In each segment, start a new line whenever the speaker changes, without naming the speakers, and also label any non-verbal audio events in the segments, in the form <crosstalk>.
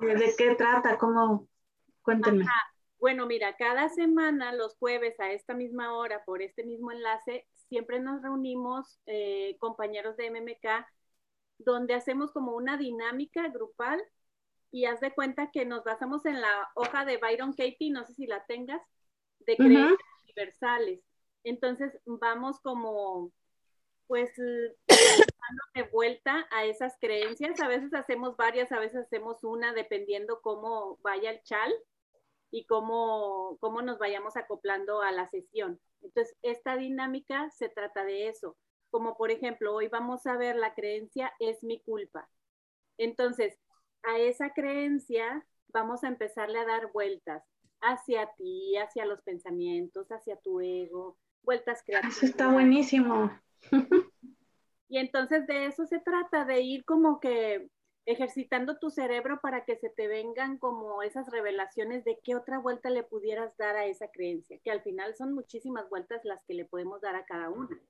¿De qué trata? ¿Cómo? Cuéntenme.
Bueno, mira, cada semana, los jueves a esta misma hora, por este mismo enlace, siempre nos reunimos eh, compañeros de MMK, donde hacemos como una dinámica grupal y haz de cuenta que nos basamos en la hoja de Byron Katie, no sé si la tengas, de creencias universales. Entonces vamos como, pues, de vuelta a esas creencias. A veces hacemos varias, a veces hacemos una, dependiendo cómo vaya el chal y cómo, cómo nos vayamos acoplando a la sesión. Entonces, esta dinámica se trata de eso. Como por ejemplo, hoy vamos a ver la creencia es mi culpa. Entonces, a esa creencia vamos a empezarle a dar vueltas hacia ti, hacia los pensamientos, hacia tu ego, vueltas creativas.
Eso está buenísimo. <laughs>
Y entonces de eso se trata, de ir como que ejercitando tu cerebro para que se te vengan como esas revelaciones de qué otra vuelta le pudieras dar a esa creencia, que al final son muchísimas vueltas las que le podemos dar a cada una.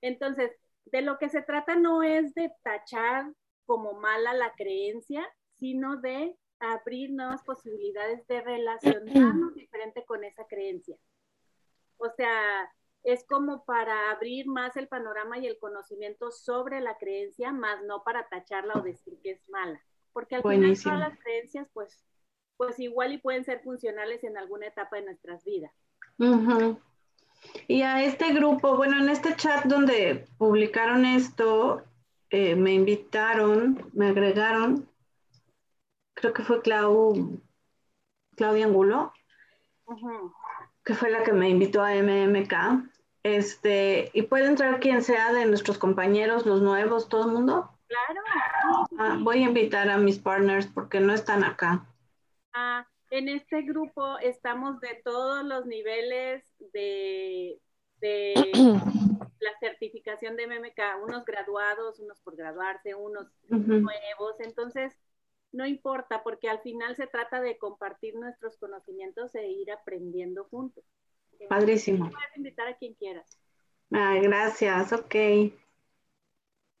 Entonces, de lo que se trata no es de tachar como mala la creencia, sino de abrir nuevas posibilidades de relacionarnos <clears throat> diferente con esa creencia. O sea, es como para abrir más el panorama y el conocimiento sobre la creencia, más no para tacharla o decir que es mala. Porque al final todas las creencias, pues, pues igual y pueden ser funcionales en alguna etapa de nuestras vidas.
Y a este grupo, bueno, en este chat donde publicaron esto, eh, me invitaron, me agregaron, creo que fue Clau, Claudia Angulo, que fue la que me invitó a MMK. Este, y puede entrar quien sea de nuestros compañeros, los nuevos, todo el mundo.
Claro.
Ah, voy a invitar a mis partners porque no están acá.
Ah, en este grupo estamos de todos los niveles de, de <clears throat> la certificación de MMK, unos graduados, unos por graduarse, unos nuevos. Entonces, no importa porque al final se trata de compartir nuestros conocimientos e ir aprendiendo juntos.
Padrísimo.
Puedes invitar a quien quieras.
Ay, gracias, ok.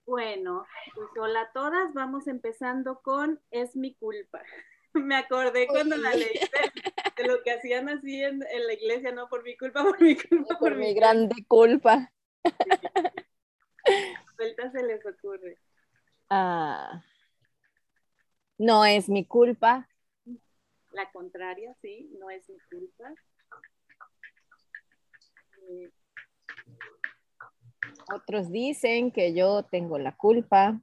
Bueno, pues hola a todas, vamos empezando con Es mi culpa. <laughs> Me acordé cuando la leí <laughs> de, lo que hacían así en, la iglesia, no por mi culpa, <laughs> por mi culpa,
por, mi, grande culpa.
Vuelta se les ocurre.
Ah, no es mi culpa.
La contraria, sí, no es mi culpa.
Otros dicen que yo tengo la culpa.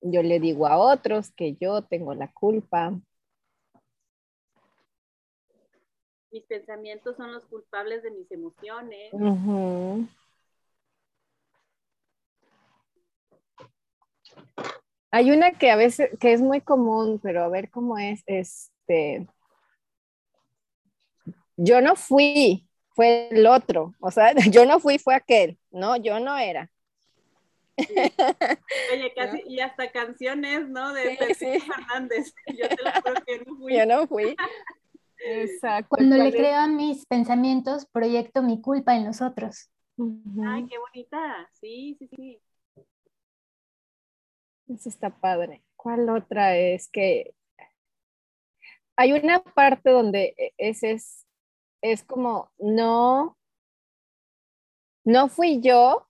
Yo le digo a otros que yo tengo la culpa.
Mis pensamientos son los culpables de mis emociones.
Hay una que a veces, que es muy común, pero a ver cómo es, este, yo no fui, fue el otro, o sea, <laughs> yo no fui, fue aquel, no, yo no era.
Oye, <laughs> casi, y hasta canciones, ¿no? De sí, Fernández. Yo te lo creo que no fui.
Yo no fui. Exacto.
Cuando le creo a mis pensamientos, proyecto mi culpa en los otros.
Ay, qué bonita. Sí, sí, sí.
Eso está padre. ¿Cuál otra es que hay una parte donde e, ese es es como, no, no fui yo,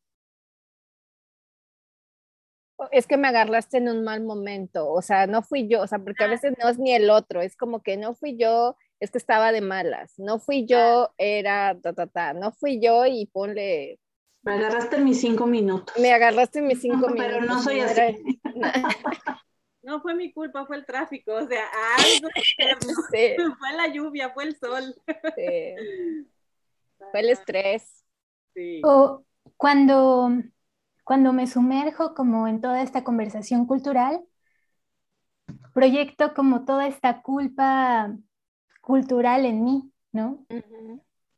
es que me agarraste en un mal momento, o sea, no fui yo, o sea, porque a veces no es ni el otro, es como que no fui yo, es que estaba de malas, no fui yo, era ta, ta, ta, no fui yo y ponle...
Me agarraste en mis cinco minutos.
Me agarraste en mis cinco minutos. <laughs>
Pero no soy así. <laughs> <laughs>
No fue mi culpa, fue el tráfico, o sea, algo <laughs> <laughs> Fue la lluvia, fue el sol. <laughs>
Fue el estrés.
O cuando, cuando me sumerjo como en toda esta conversación cultural, proyecto como toda esta culpa cultural en mí, ¿no?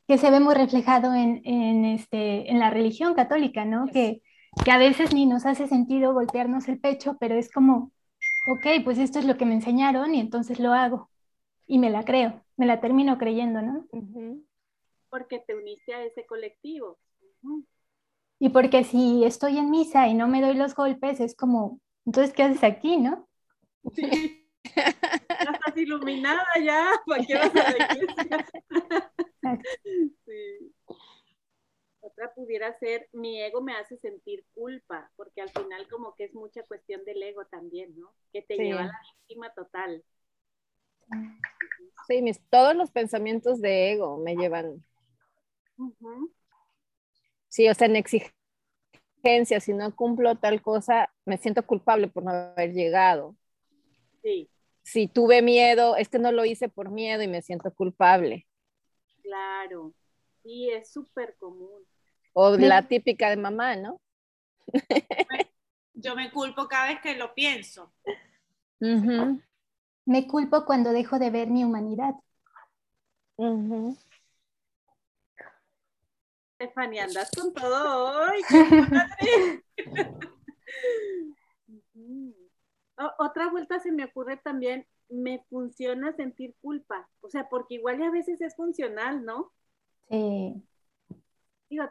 Que se ve muy reflejado en, en, este, en la religión católica, ¿no? Que, que a veces ni nos hace sentido golpearnos el pecho, pero es como ok, pues esto es lo que me enseñaron y entonces lo hago. Y me la creo, me la termino creyendo, ¿no?
Porque te uniste a ese colectivo.
Y porque si estoy en misa y no me doy los golpes, es como, entonces, ¿qué haces aquí, no?
Sí. Ya estás iluminada ya, ¿para qué vas a la iglesia? <laughs> Sí. Otra pudiera ser, mi ego me hace sentir culpa, porque al final como que es mucha cuestión del ego también, ¿no? Que te lleva a la víctima total.
Sí, mis, todos los pensamientos de ego me llevan. Sí, o sea, en exigencia, si no cumplo tal cosa, me siento culpable por no haber llegado.
Sí.
Si tuve miedo, es que no lo hice por miedo y me siento culpable.
Claro, sí, es súper común.
O la típica de mamá, ¿no?
Yo me culpo cada vez que lo pienso.
Me culpo cuando dejo de ver mi humanidad.
Estefania, andas con todo hoy. <laughs> Otra vuelta se me ocurre también, me funciona sentir culpa, o sea, porque igual a veces es funcional, ¿no?
Sí.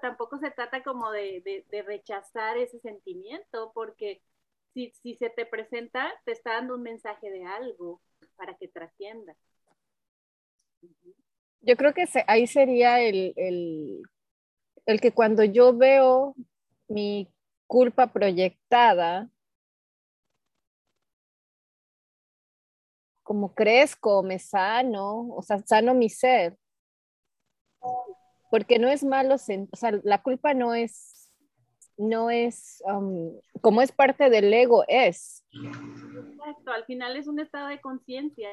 Tampoco se trata como de, rechazar ese sentimiento, porque si, se te presenta, te está dando un mensaje de algo para que trascienda.
Yo creo que ahí sería el, el que cuando yo veo mi culpa proyectada, como crezco, me sano, o sea, sano mi ser. Porque no es malo, o sea, la culpa no es, no es, um, como es parte del ego, es.
Exacto, al final es un estado de conciencia,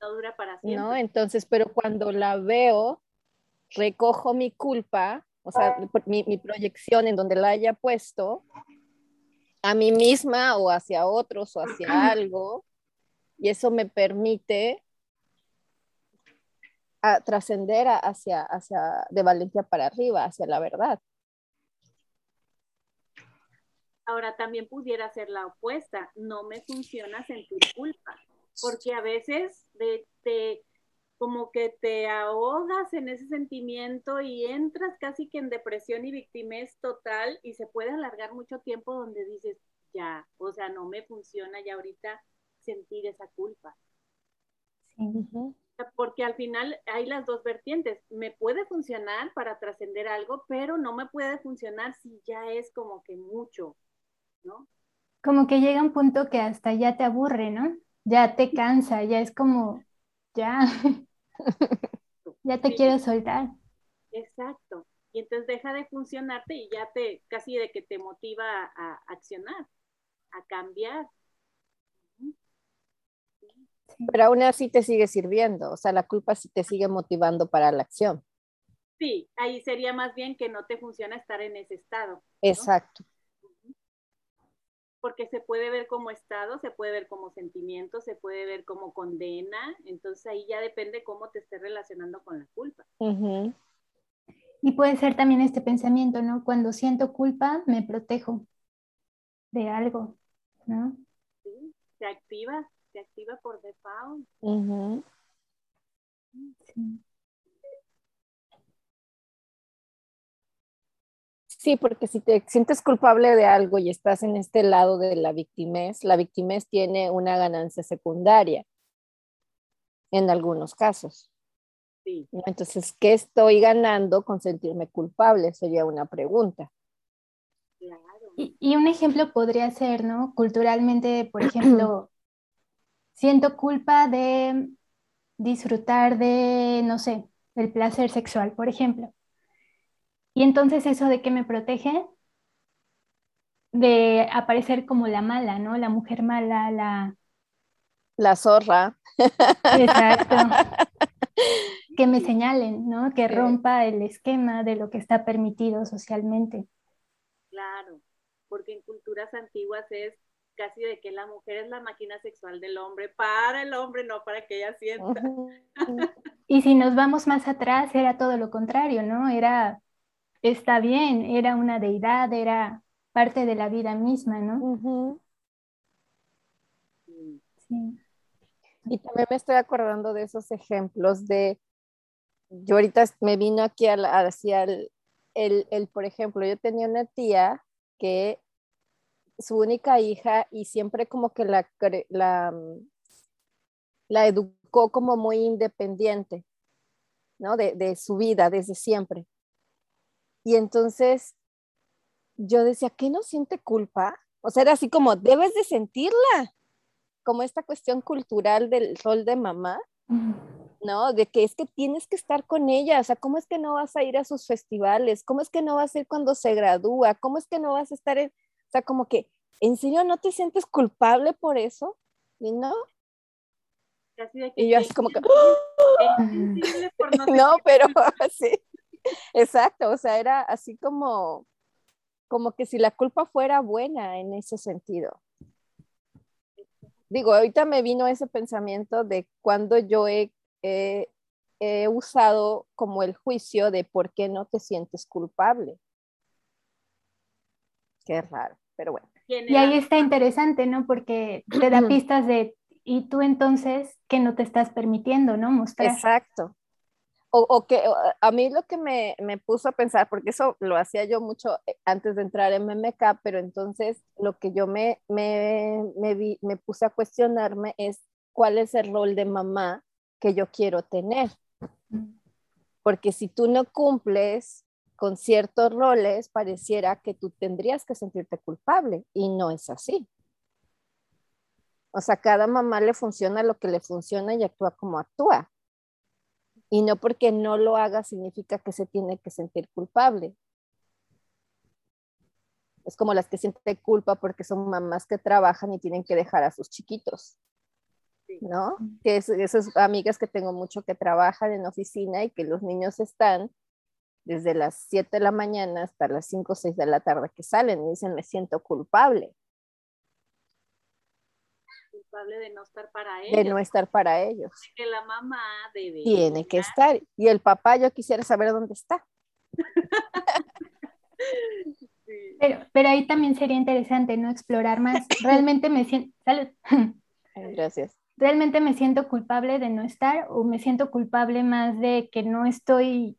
no dura para siempre.
No, entonces, pero cuando la veo, recojo mi culpa, o sea, mi, mi proyección en donde la haya puesto, a mí misma o hacia otros o hacia <clears throat> algo, y eso me permite a trascender hacia, hacia de valentía para arriba, hacia la verdad.
Ahora también pudiera ser la opuesta, no me funciona sentir culpa, porque a veces de, te, como que te ahogas en ese sentimiento y entras casi que en depresión y victimez total y se puede alargar mucho tiempo donde dices, ya, o sea, no me funciona ya ahorita sentir esa culpa. Porque al final hay las dos vertientes. Me puede funcionar para trascender algo, pero no me puede funcionar si ya es como que mucho, ¿no?
Como que llega un punto que hasta ya te aburre, ¿no? Ya te cansa, ya es como, ya, <laughs> ya te quiero soltar.
Exacto. Y entonces deja de funcionarte y ya te, casi de que te motiva a accionar, a cambiar.
Pero aún así te sigue sirviendo, o sea, la culpa sí te sigue motivando para la acción.
Sí, ahí sería más bien que no te funciona estar en ese estado.
Exacto.
Porque se puede ver como estado, se puede ver como sentimiento, se puede ver como condena, entonces ahí ya depende cómo te estés relacionando con la culpa.
Y puede ser también este pensamiento, ¿no? Cuando siento culpa, me protejo de algo, ¿no?
Sí, se activa activa por default.
sí. porque si te sientes culpable de algo y estás en este lado de la victimez, la victimez tiene una ganancia secundaria en algunos casos.
Sí.
Entonces, ¿qué estoy ganando con sentirme culpable? Sería una pregunta.
Claro.
Y, y, un ejemplo podría ser, ¿no? Culturalmente, por <clears throat> ejemplo, siento culpa de disfrutar de, no sé, el placer sexual, por ejemplo. Y entonces eso de que me protege de aparecer como la mala, ¿no? La mujer mala, la...
La zorra.
Exacto. <laughs> que me señalen, ¿no? Que rompa el esquema de lo que está permitido socialmente.
Claro, porque en culturas antiguas es casi de que la mujer es la máquina sexual del hombre, para el hombre, no para que ella sienta.
Y si nos vamos más atrás, era todo lo contrario, ¿no? Era, está bien, era una deidad, era parte de la vida misma, ¿no?
sí. Y también me estoy acordando de esos ejemplos de, yo ahorita me vino aquí hacia el, el, el, por ejemplo, yo tenía una tía que su única hija y siempre como que la, la, la educó como muy independiente, ¿no? De, su vida desde siempre. Y entonces yo decía, ¿qué no siente culpa? O sea, era así como, debes de sentirla, como esta cuestión cultural del rol de mamá, ¿no? De que es que tienes que estar con ella, o sea, ¿cómo es que no vas a ir a sus festivales? ¿Cómo es que no vas a ir cuando se gradúa? ¿Cómo es que no vas a estar en, sea, como que, ¿en serio no te sientes culpable por eso? ¿Y no? y yo así como que, no, <laughs> pero <laughs> sí, exacto, o sea, era así como, como que si la culpa fuera buena en ese sentido. Digo, ahorita me vino ese pensamiento de cuando yo he, he usado como el juicio de por qué no te sientes culpable. Qué raro, pero bueno.
Y ahí está interesante, ¿no? Porque te da pistas de, y tú entonces, que no te estás permitiendo, ¿no? Mostrar.
Exacto o, que a mí lo que me, me, puso a pensar, porque eso lo hacía yo mucho eh, antes de entrar en MMK, pero entonces lo que yo me, me, me, me puse a cuestionarme es cuál es el rol de mamá que yo quiero tener. Porque si tú no cumples con ciertos roles, pareciera que tú tendrías que sentirte culpable y no es así. O sea, cada mamá le funciona lo que le funciona y actúa como actúa. Y no porque no lo haga significa que se tiene que sentir culpable. Es como las que sienten culpa porque son mamás que trabajan y tienen que dejar a sus chiquitos. ¿No? Que es, esas amigas que tengo mucho que trabajan en oficina y que los niños están desde las 7 de la mañana hasta las 5 o 6 de la tarde que salen y dicen, me siento culpable
de no estar para ellos.
De no estar para ellos.
Que la mamá debe.
Tiene que estar. Y el papá, yo quisiera saber dónde está. <laughs>
pero, pero ahí también sería interesante, ¿no? Explorar más. <laughs> Realmente me siento. <laughs>
Gracias.
¿Realmente me siento culpable de no estar o me siento culpable más de que no estoy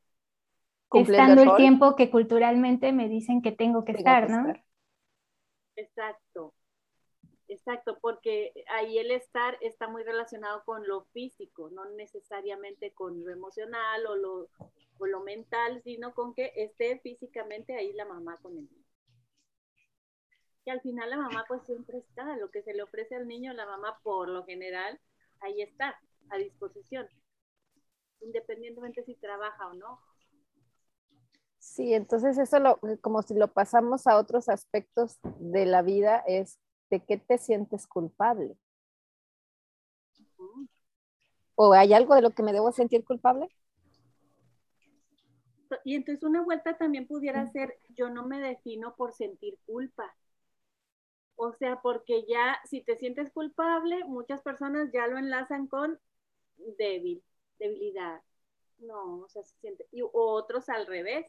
estando el, tiempo que culturalmente me dicen que tengo que estar, ¿no?
Exacto. Exacto, porque ahí el estar está muy relacionado con lo físico, no necesariamente con lo emocional o lo, lo mental, sino con que esté físicamente ahí la mamá con el niño. Y al final la mamá pues siempre está, lo que se le ofrece al niño, la mamá por lo general, ahí está, a disposición, independientemente si trabaja o no.
Sí, entonces eso lo, como si lo pasamos a otros aspectos de la vida, es ¿de qué te sientes culpable? ¿O hay algo de lo que me debo sentir culpable?
Y entonces una vuelta también pudiera ser, yo no me defino por sentir culpa. O sea, porque ya si te sientes culpable, muchas personas ya lo enlazan con débil, debilidad. No, o sea, se siente, y otros al revés,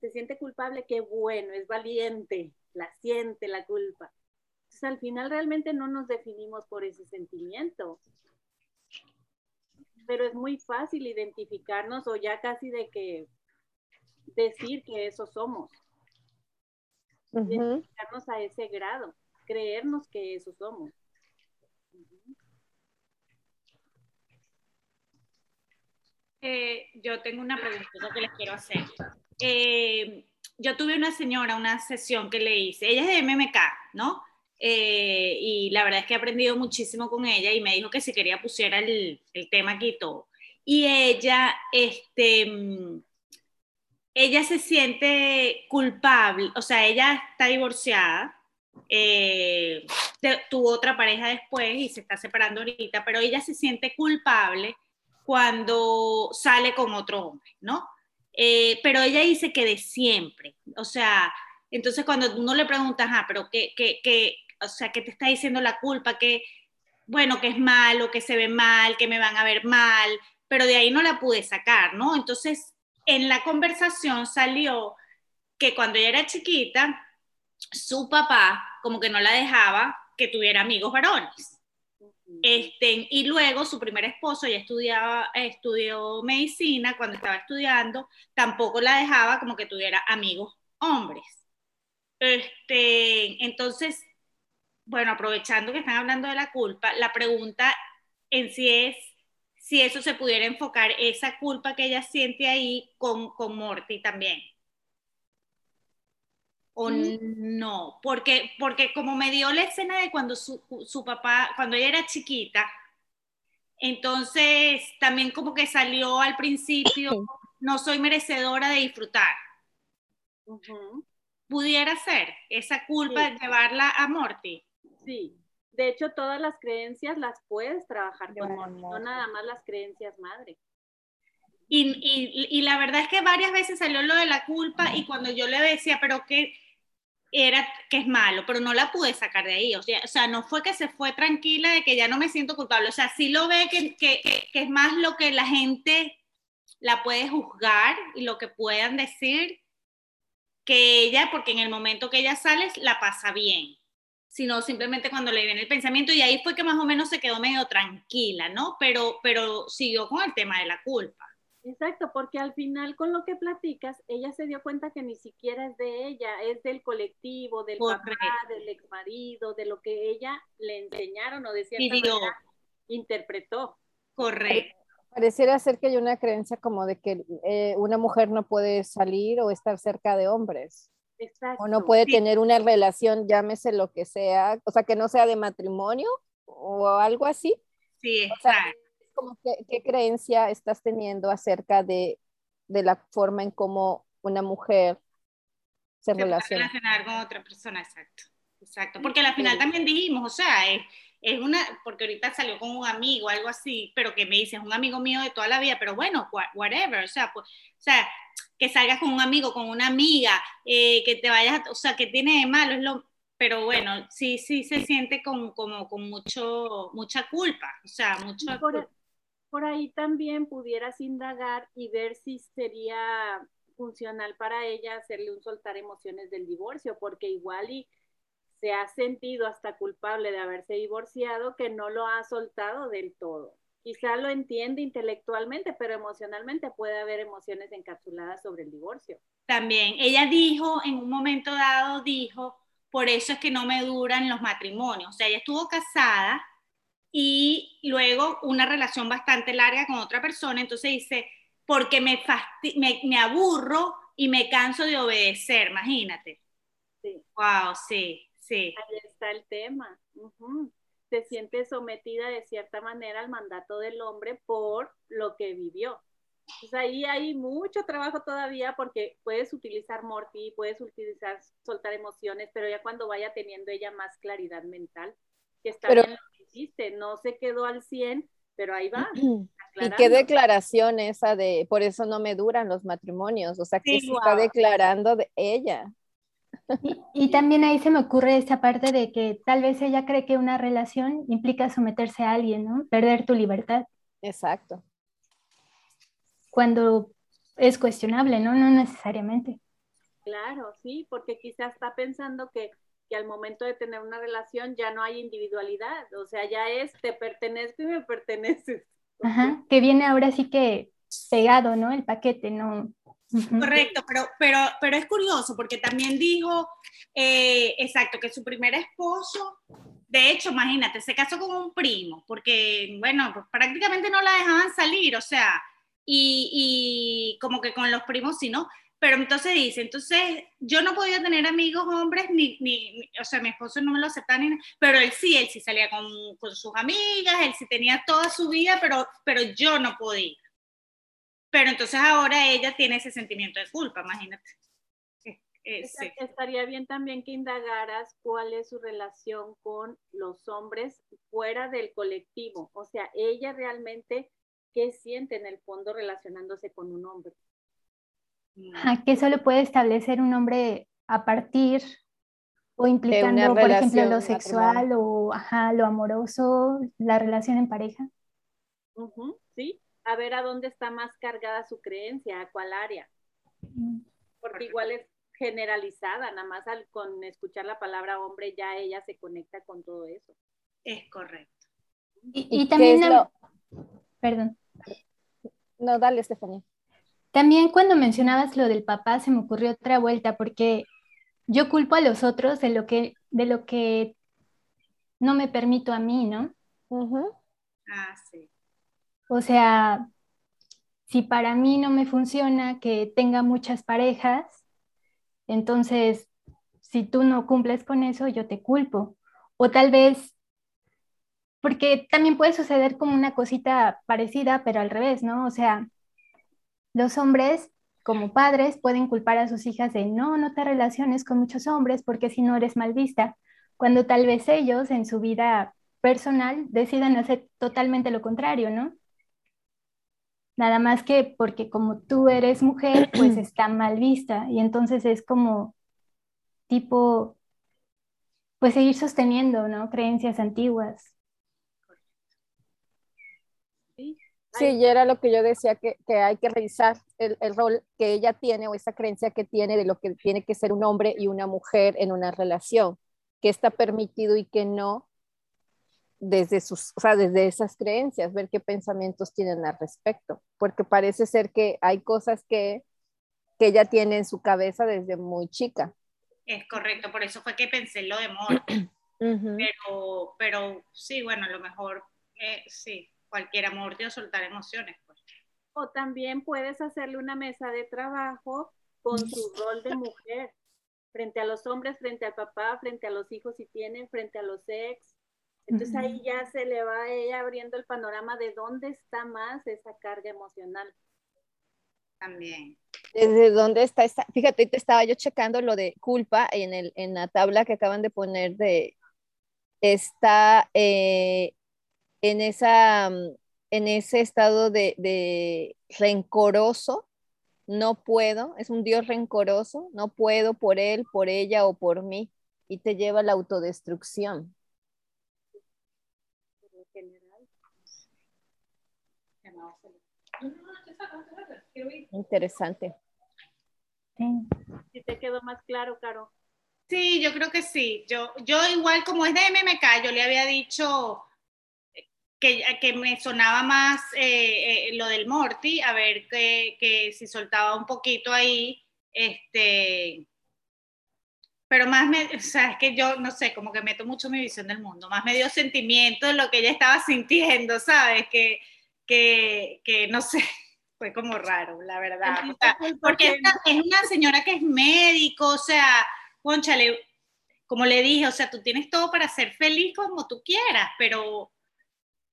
se siente culpable, qué bueno, es valiente, la siente la culpa al final realmente no nos definimos por ese sentimiento. Pero es muy fácil identificarnos o ya casi de que decir que eso somos. Identificarnos a ese grado, creernos que eso somos.
Eh, yo tengo una pregunta que les quiero hacer. Eh, yo tuve una señora, una sesión que le hice, ella es de MMK, ¿no? Eh, y la verdad es que he aprendido muchísimo con ella y me dijo que si quería pusiera el, el tema aquí y todo. Y ella, este, ella se siente culpable, o sea, ella está divorciada, eh, tuvo otra pareja después y se está separando ahorita, pero ella se siente culpable cuando sale con otro hombre, ¿no? Eh, pero ella dice que de siempre, o sea, entonces cuando uno le pregunta, ah, pero ¿qué, qué, qué, o sea, que te está diciendo la culpa, que, bueno, que es malo, que se ve mal, que me van a ver mal, pero de ahí no la pude sacar, ¿no? Entonces, en la conversación salió que cuando ella era chiquita, su papá como que no la dejaba que tuviera amigos varones. Este, y luego su primer esposo ya estudiaba, estudió medicina, cuando estaba estudiando, tampoco la dejaba como que tuviera amigos hombres. Este, entonces, bueno, aprovechando que están hablando de la culpa, la pregunta en sí es si eso se pudiera enfocar, esa culpa que ella siente ahí con, con Morty también. O no, porque, porque como me dio la escena de cuando su, su papá, cuando ella era chiquita, entonces también como que salió al principio, no soy merecedora de disfrutar. Pudiera ser esa culpa de llevarla a Morty.
Sí, de hecho todas las creencias las puedes trabajar con Morty, no nada más las creencias madre.
Y, y, y, la verdad es que varias veces salió lo de la culpa y cuando yo le decía, pero que era que es malo, pero no la pude sacar de ahí. O sea, o sea, no fue que se fue tranquila de que ya no me siento culpable. O sea, sí lo ve que, que, que, es más lo que la gente la puede juzgar y lo que puedan decir que ella, porque en el momento que ella sale la pasa bien, sino simplemente cuando le viene el pensamiento y ahí fue que más o menos se quedó medio tranquila, ¿no? Pero, pero siguió con el tema de la culpa.
Exacto, porque al final con lo que platicas, ella se dio cuenta que ni siquiera es de ella, es del colectivo, del papá, del ex marido, de lo que ella le enseñaron o de cierta manera interpretó.
Correcto.
Pareciera ser que hay una creencia como de que eh, una mujer no puede salir o estar cerca de hombres. Exacto. O no puede tener una relación, llámese lo que sea, o sea, que no sea de matrimonio o algo así.
Sí, exacto
como qué, creencia estás teniendo acerca de, la forma en cómo una mujer se, relaciona.
relacionar con otra persona, exacto. Exacto, porque al final también dijimos, o sea, es, es, una, porque ahorita salió con un amigo, algo así, pero que me dice, es un amigo mío de toda la vida, pero bueno, whatever, o sea, pues, o sea, que salgas con un amigo, con una amiga, eh, que te vayas, o sea, que tiene de malo, es lo, pero bueno, sí, sí se siente con, como, con mucho, mucha culpa, o sea, mucho
por ahí también pudieras indagar y ver si sería funcional para ella hacerle un soltar emociones del divorcio, porque igual y se ha sentido hasta culpable de haberse divorciado que no lo ha soltado del todo. Quizá lo entiende intelectualmente, pero emocionalmente puede haber emociones encapsuladas sobre el divorcio.
También, ella dijo, en un momento dado, dijo, por eso es que no me duran los matrimonios. O sea, ella estuvo casada y luego una relación bastante larga con otra persona, entonces dice, porque me, me, aburro y me canso de obedecer, imagínate.
Sí.
Wow, sí, sí.
Ahí está el tema. Se siente sometida de cierta manera al mandato del hombre por lo que vivió. Pues ahí hay mucho trabajo todavía porque puedes utilizar Morty, puedes utilizar soltar emociones, pero ya cuando vaya teniendo ella más claridad mental, que está bien no se quedó al 100, pero ahí va. <clears throat>
¿Y qué declaración esa de, por eso no me duran los matrimonios? O sea, que se está declarando de ella.
Y, también ahí se me ocurre esa parte de que tal vez ella cree que una relación implica someterse a alguien, ¿no? Perder tu libertad.
Exacto.
Cuando es cuestionable, ¿no? No necesariamente.
Claro, sí, porque quizás está pensando que que al momento de tener una relación ya no hay individualidad, o sea, ya es te pertenezco y me perteneces.
Ajá, que viene ahora sí que pegado, ¿no? El paquete, ¿no?
Correcto, pero, pero, pero es curioso porque también dijo, eh, exacto, que su primer esposo, de hecho, imagínate, se casó con un primo, porque, bueno, pues prácticamente no la dejaban salir, o sea, y, y como que con los primos sí, ¿no? Pero entonces dice, entonces yo no podía tener amigos hombres, ni, ni, o sea, mi esposo no me lo aceptaba, ni, pero él sí, él sí salía con, con, sus amigas, él sí tenía toda su vida, pero, pero yo no podía. Pero entonces ahora ella tiene ese sentimiento de culpa, imagínate.
Estaría bien también que indagaras cuál es su relación con los hombres fuera del colectivo. O sea, ella realmente, ¿qué siente en el fondo relacionándose con un hombre?
Que solo puede establecer un hombre a partir o implicando, por ejemplo, lo sexual o ajá, lo amoroso, la relación en pareja.
sí, a ver a dónde está más cargada su creencia, a cuál área. Porque igual es generalizada, nada más al, con escuchar la palabra hombre ya ella se conecta con todo eso.
Es correcto.
Y, también, perdón.
No, dale, Estefanía.
También cuando mencionabas lo del papá se me ocurrió otra vuelta porque yo culpo a los otros de lo que, de lo que no me permito a mí, ¿no?
Ah, sí.
O sea, si para mí no me funciona que tenga muchas parejas, entonces, si tú no cumples con eso, yo te culpo. O tal vez, porque también puede suceder como una cosita parecida, pero al revés, ¿no? O sea, los hombres como padres pueden culpar a sus hijas de no, no te relaciones con muchos hombres porque si no eres mal vista, cuando tal vez ellos en su vida personal decidan hacer totalmente lo contrario, ¿no? Nada más que porque como tú eres mujer, pues <clears throat> está mal vista y entonces es como tipo, pues seguir sosteniendo, ¿no? Creencias antiguas.
Sí, y era lo que yo decía, que, hay que revisar el, el, rol que ella tiene o esa creencia que tiene de lo que tiene que ser un hombre y una mujer en una relación, que está permitido y que no, desde, sus, o sea, desde esas creencias, ver qué pensamientos tienen al respecto, porque parece ser que hay cosas que, que ella tiene en su cabeza desde muy chica.
Es correcto, por eso fue que pensé en lo de amor. <clears throat> pero, pero sí, bueno, a lo mejor eh, sí, cualquier amor de soltar emociones. Pues.
O también puedes hacerle una mesa de trabajo con su <laughs> rol de mujer, frente a los hombres, frente al papá, frente a los hijos si tienen, frente a los ex, entonces ahí ya se le va a ella abriendo el panorama de dónde está más esa carga emocional.
También.
¿Desde dónde está esta? Fíjate, te estaba yo checando lo de culpa en, el, en la tabla que acaban de poner de, está eh, en, esa, en ese estado de, de rencoroso, no puedo, es un Dios rencoroso, no puedo por él, por ella o por mí, y te lleva a la autodestrucción. Interesante.
Si te quedó más claro, Caro.
Sí, yo creo que sí. Yo, yo igual como es de MMK, yo le había dicho que, que me sonaba más eh, eh, lo del Morty, a ver que, que, si soltaba un poquito ahí, este, pero más me, o sea, es que yo, no sé, como que meto mucho mi visión del mundo, más me dio sentimiento de lo que ella estaba <laughs> sintiendo, ¿sabes? Que, que, que no sé, <laughs> fue como raro, la verdad. porque es una señora que es médico, o sea, conchale, como le dije, o sea, tú tienes todo para ser feliz como tú quieras, pero,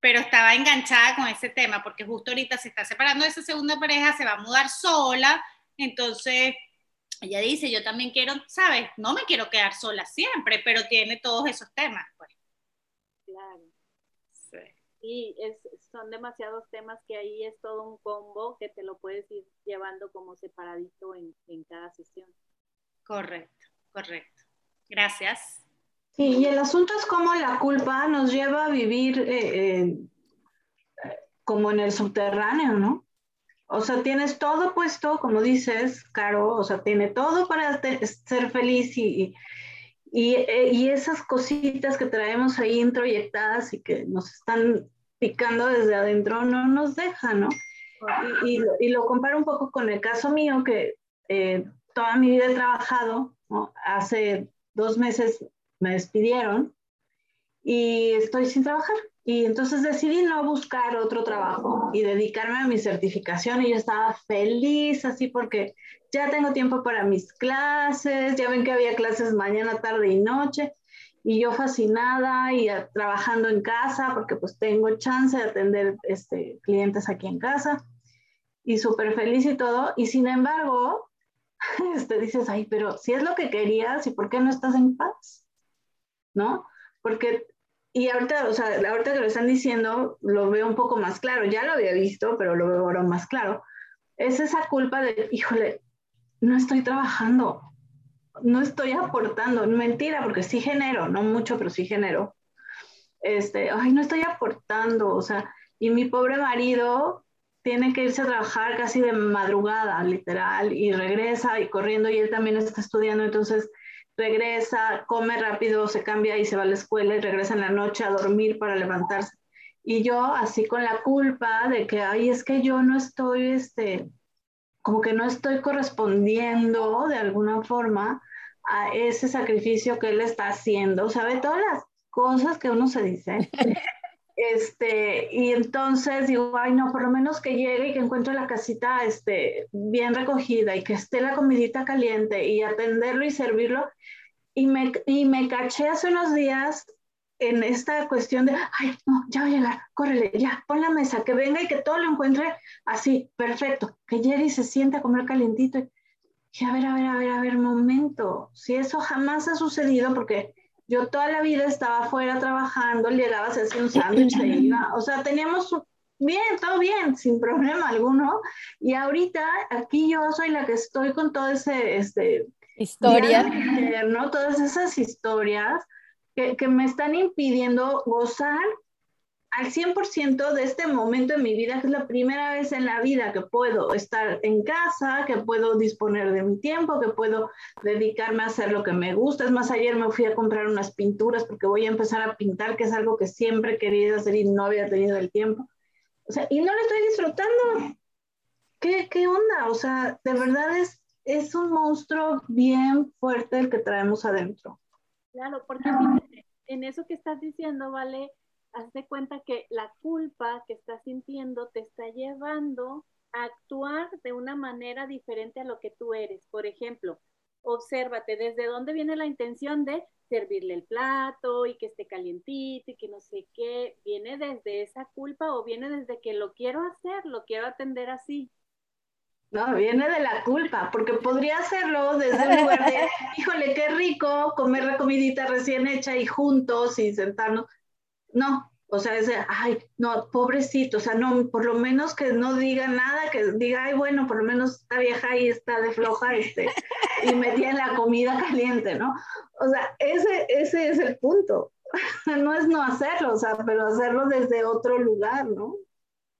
pero estaba enganchada con ese tema, porque justo ahorita se está separando de esa segunda pareja, se va a mudar sola, entonces ella dice, yo también quiero, ¿sabes? No me quiero quedar sola siempre, pero tiene todos esos temas, pues.
Claro. Sí. es, son demasiados temas que ahí es todo un combo que te lo puedes ir llevando como separadito en, en cada sesión.
Correcto, correcto. Gracias.
Sí, y el asunto es cómo la culpa nos lleva a vivir eh, eh, como en el subterráneo, ¿no? O sea, tienes todo puesto, como dices, Caro, o sea, tiene todo para ser feliz y, eh, y, esas cositas que traemos ahí introyectadas y que nos están picando desde adentro no nos dejan, ¿no? Y, y, lo comparo un poco con el caso mío, que eh, toda mi vida he trabajado, ¿no? hace dos meses me despidieron y estoy sin trabajar. Y entonces decidí no buscar otro trabajo y dedicarme a mi certificación y yo estaba feliz así porque ya tengo tiempo para mis clases, ya ven que había clases mañana, tarde y noche y yo fascinada y trabajando en casa porque pues tengo chance de atender este, clientes aquí en casa y súper feliz y todo. Y sin embargo, <laughs> este, dices, ay, pero si es lo que querías y por qué no estás en paz, ¿no? Porque y ahorita, o sea, ahorita que lo están diciendo, lo veo un poco más claro. Ya lo había visto, pero lo veo ahora más claro. Es esa culpa de, híjole, no estoy trabajando, no estoy aportando. Mentira, porque sí genero, no mucho, pero sí genero. Este, ay, no estoy aportando, o sea, y mi pobre marido tiene que irse a trabajar casi de madrugada, literal, y regresa y corriendo, y él también está estudiando, entonces regresa, come rápido, se cambia y se va a la escuela y regresa en la noche a dormir para levantarse. Y yo así con la culpa de que, ay, es que yo no estoy, este, como que no estoy correspondiendo de alguna forma a ese sacrificio que él está haciendo. ¿Sabe? Todas las cosas que uno se dice. <laughs> Este, y entonces digo, ay, no, por lo menos que llegue y que encuentre la casita este, bien recogida y que esté la comidita caliente y atenderlo y servirlo. Y me, y me caché hace unos días en esta cuestión de, ay, no, ya va a llegar, córrele, ya, pon la mesa, que venga y que todo lo encuentre así, perfecto, que llegue y se sienta a comer calientito. Y a ver, a ver, a ver, a ver, momento, si eso jamás ha sucedido, porque yo toda la vida estaba afuera trabajando, llegaba, se hacía un sándwich, se iba, o sea, teníamos bien, todo bien, sin problema alguno, y ahorita aquí yo soy la que estoy con todo ese, este,
historia,
¿no? Todas esas historias que, que me están impidiendo gozar al 100% de este momento en mi vida, que es la primera vez en la vida que puedo estar en casa, que puedo disponer de mi tiempo, que puedo dedicarme a hacer lo que me gusta. Es más, ayer me fui a comprar unas pinturas porque voy a empezar a pintar, que es algo que siempre he querido hacer y no había tenido el tiempo. O sea, y no lo estoy disfrutando. ¿Qué, qué onda? O sea, de verdad es, es un monstruo bien fuerte el que traemos adentro.
Claro, porque en eso que estás diciendo, vale, haz de cuenta que la culpa que estás sintiendo te está llevando a actuar de una manera diferente a lo que tú eres. Por ejemplo, obsérvate desde dónde viene la intención de servirle el plato y que esté calientito y que no sé qué. ¿Viene desde esa culpa o viene desde que lo quiero hacer, lo quiero atender así?
No, viene de la culpa, porque podría hacerlo desde el lugar de, <laughs> híjole, qué rico comer la comidita recién hecha y juntos y sentarnos. No, o sea, es de, ay, no, pobrecito, o sea, no, por lo menos que no diga nada, que diga, ay, bueno, por lo menos está vieja y está de floja, este, y metía la comida caliente, ¿no? O sea, ese, ese es el punto. <laughs> no es no hacerlo, o sea, pero hacerlo desde otro lugar, ¿no?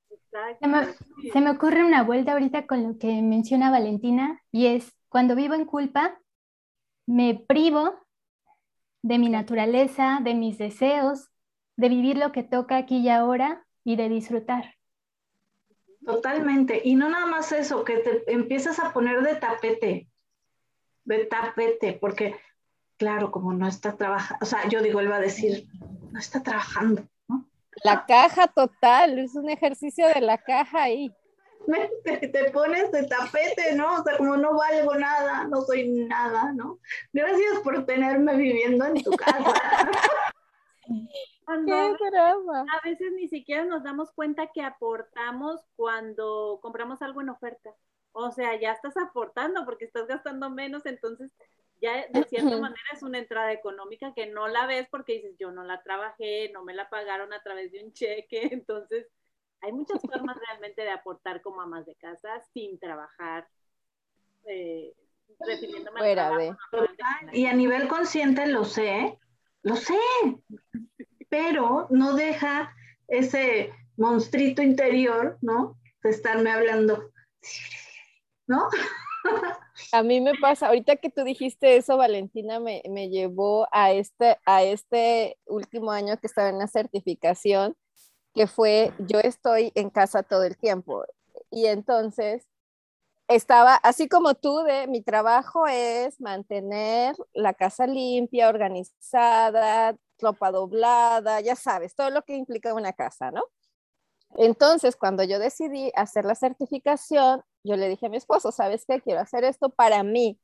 Se se me, ocurre una vuelta ahorita con lo que menciona Valentina y es cuando vivo en culpa, me privo de mi naturaleza, de mis deseos, de vivir lo que toca aquí y ahora y de disfrutar.
Totalmente. Y no nada más eso, que te empiezas a poner de tapete, de tapete, porque claro, como no está trabajando, o sea, yo digo, él va a decir, no está trabajando,
la caja total, es un ejercicio de la caja ahí. <laughs>
Te, pones de tapete, ¿no? O sea, como no valgo nada, no soy nada, ¿no? Gracias por tenerme viviendo en tu casa. <laughs>
Qué drama. A veces ni siquiera nos damos cuenta que aportamos cuando compramos algo en oferta. O sea, ya estás aportando porque estás gastando menos, entonces ya de cierta manera es una entrada económica que no la ves porque dices, yo no la trabajé, no me la pagaron a través de un cheque, <laughs> entonces hay muchas formas realmente de aportar como amas de casa sin trabajar, eh, refiriéndome
Fuera
Y a nivel consciente lo sé, lo sé, <laughs> pero no deja ese monstruito interior, ¿no? De estarme hablando, ¿no?
A mí me pasa, ahorita que tú dijiste eso, Valentina, me, me, llevó a este, a este último año que estaba en la certificación, que fue, yo estoy en casa todo el tiempo. Y entonces estaba, así como tú, de mi trabajo es mantener la casa limpia, organizada, ropa doblada, ya sabes, todo lo que implica una casa, ¿no? Entonces, cuando yo decidí hacer la certificación, yo le dije a mi esposo, ¿sabes qué? Quiero hacer esto para mí.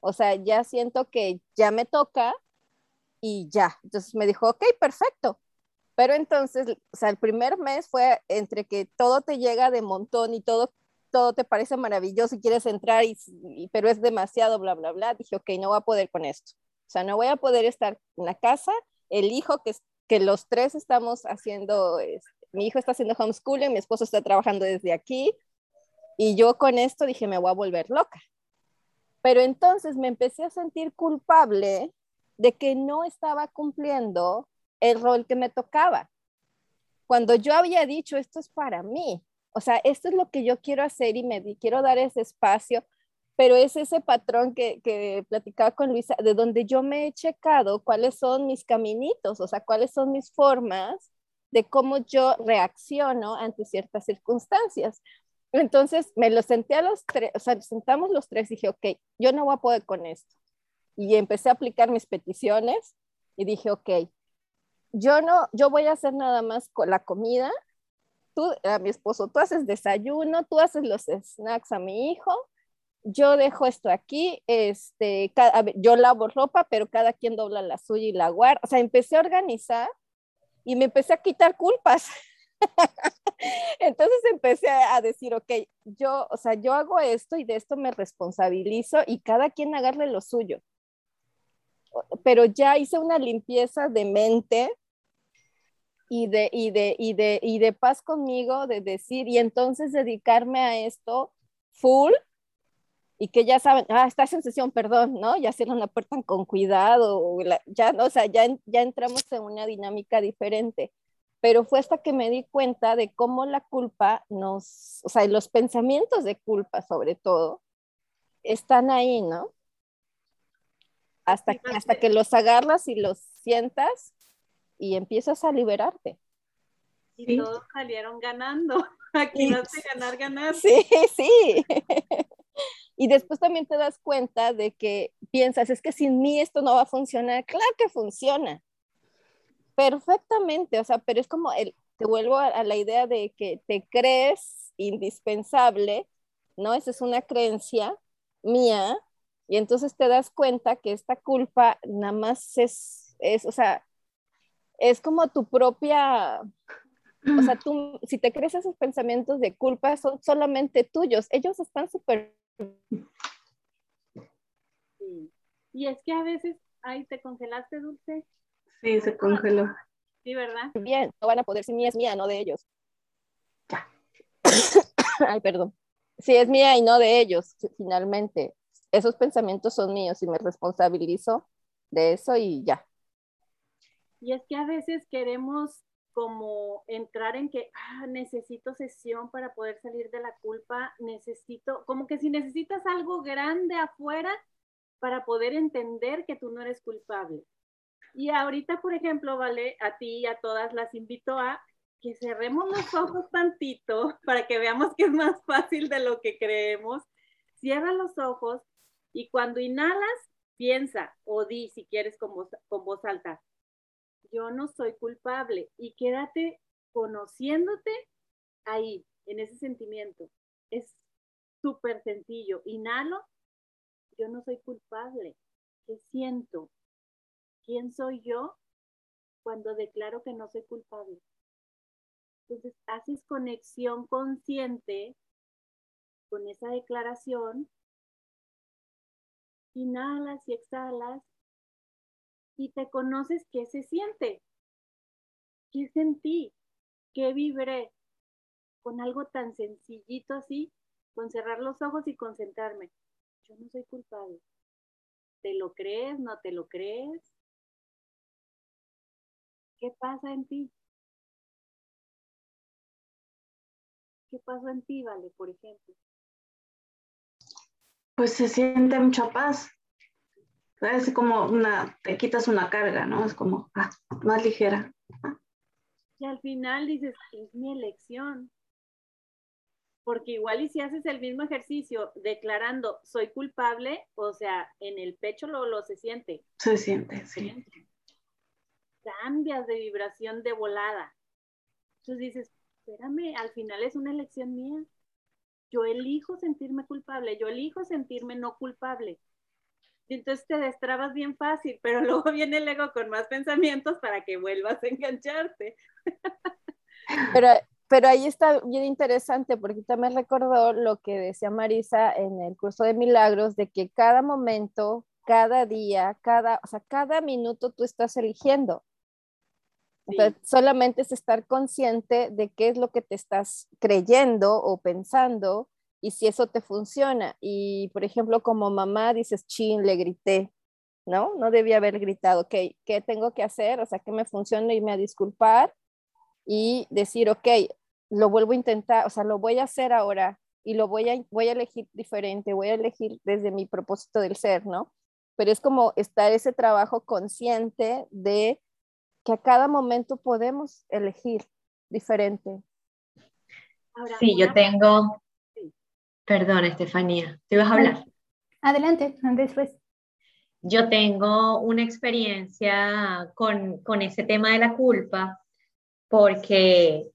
O sea, ya siento que ya me toca y ya. Entonces me dijo, ok, perfecto. Pero entonces, o sea, el primer mes fue entre que todo te llega de montón y todo, todo te parece maravilloso y quieres entrar, y, pero es demasiado, bla, bla, bla. Dije, ok, no voy a poder con esto. O sea, no voy a poder estar en la casa. El hijo que, que los tres estamos haciendo, mi hijo está haciendo homeschooling, mi esposo está trabajando desde aquí y yo con esto dije, me voy a volver loca. Pero entonces me empecé a sentir culpable de que no estaba cumpliendo el rol que me tocaba. Cuando yo había dicho, esto es para mí, o sea, esto es lo que yo quiero hacer y me quiero dar ese espacio, pero es ese patrón que, que platicaba con Luisa, de donde yo me he checado cuáles son mis caminitos, o sea, cuáles son mis formas de cómo yo reacciono ante ciertas circunstancias. Entonces me lo senté a los tres, o sea, sentamos los tres y dije, ok, yo no voy a poder con esto. Y empecé a aplicar mis peticiones y dije, ok, yo no, yo voy a hacer nada más con la comida, tú, a mi esposo, tú haces desayuno, tú haces los snacks a mi hijo, yo dejo esto aquí, este, yo lavo ropa, pero cada quien dobla la suya y la guarda. O sea, empecé a organizar y me empecé a quitar culpas. <laughs> Entonces empecé a decir, ok, yo, o sea, yo hago esto y de esto me responsabilizo y cada quien agarre lo suyo. Pero ya hice una limpieza de mente y de, y de, y de, y de paz conmigo, de decir, y entonces dedicarme a esto full y que ya saben, ah, estás en sesión, perdón, ¿no? Ya cierran la puerta con cuidado, ya, o sea, ya, ya entramos en una dinámica diferente. Pero fue hasta que me di cuenta de cómo la culpa nos, o sea, los pensamientos de culpa sobre todo, están ahí, ¿no? Hasta, hasta que los agarras y los sientas y empiezas a liberarte.
Y todos salieron ganando. <laughs> Aquí no se ganar, ganar.
Sí, sí. <laughs> Y después también te das cuenta de que piensas, es que sin mí esto no va a funcionar. Claro que funciona. Perfectamente, o sea, pero es como, el, te vuelvo a, la idea de que te crees indispensable, ¿no? Esa es una creencia mía, y entonces te das cuenta que esta culpa nada más es, es o sea, es como tu propia, o sea, <clears throat> tú, si te crees esos pensamientos de culpa, son solamente tuyos, ellos están súper
y es que a veces, ay, ¿te congelaste, Dulce?
Sí, se congeló.
Sí, ¿verdad?
Bien, no van a poder, si mía es mía, no de ellos. <coughs> ay, perdón. Si es mía y no de ellos, finalmente. Esos pensamientos son míos y me responsabilizo de eso y ya.
Y es que a veces queremos como entrar en que ah, necesito sesión para poder salir de la culpa, necesito, como que si necesitas algo grande afuera para poder entender que tú no eres culpable. Y ahorita, por ejemplo, vale, a ti y a todas las invito a que cerremos los ojos tantito para que veamos que es más fácil de lo que creemos. Cierra los ojos y cuando inhalas, piensa o di si quieres con voz, con voz alta yo no soy culpable y quédate conociéndote ahí, en ese sentimiento. Es súper sencillo. Inhalo, yo no soy culpable. ¿Qué siento? ¿Quién soy yo cuando declaro que no soy culpable? Entonces, haces conexión consciente con esa declaración. Inhalas y exhalas y te conoces qué se siente, qué sentí, qué vibré, con algo tan sencillito así, con cerrar los ojos y concentrarme. Yo no soy culpable. ¿Te lo crees? ¿No te lo crees? ¿Qué pasa en ti? ¿Qué pasó en ti, Vale, por ejemplo?
Pues se siente mucha paz. Es como una, te quitas una carga, ¿no? Es como ah, más ligera.
Y al final dices, es mi elección. Porque igual y si haces el mismo ejercicio declarando soy culpable, o sea, en el pecho lo, lo se siente.
Se siente, sí.
Cambias de vibración de volada. Entonces dices, espérame, al final es una elección mía. Yo elijo sentirme culpable, yo elijo sentirme no culpable entonces te destrabas bien fácil, pero <laughs> luego viene el ego con más pensamientos para que vuelvas a engancharte. <laughs>
Pero, pero ahí está bien interesante porque también recordó lo que decía Marisa en el curso de milagros, de que cada momento, cada día, cada, o sea, cada minuto tú estás eligiendo. solamente es estar consciente de qué es lo que te estás creyendo o pensando y si eso te funciona. Y, por ejemplo, como mamá dices, chin, le grité, ¿no? No debía haber gritado, ok, ¿qué tengo que hacer? O sea, que me funcione irme a disculpar y decir, ok, lo vuelvo a intentar, o sea, lo voy a hacer ahora y lo voy a, voy a elegir diferente, voy a elegir desde mi propósito del ser, ¿no? Pero es como estar ese trabajo consciente de que a cada momento podemos elegir diferente.
sí, yo tengo, Perdón, Estefanía, ¿te vas a hablar?
Adelante, después.
yo tengo una experiencia con, con ese tema de la culpa porque,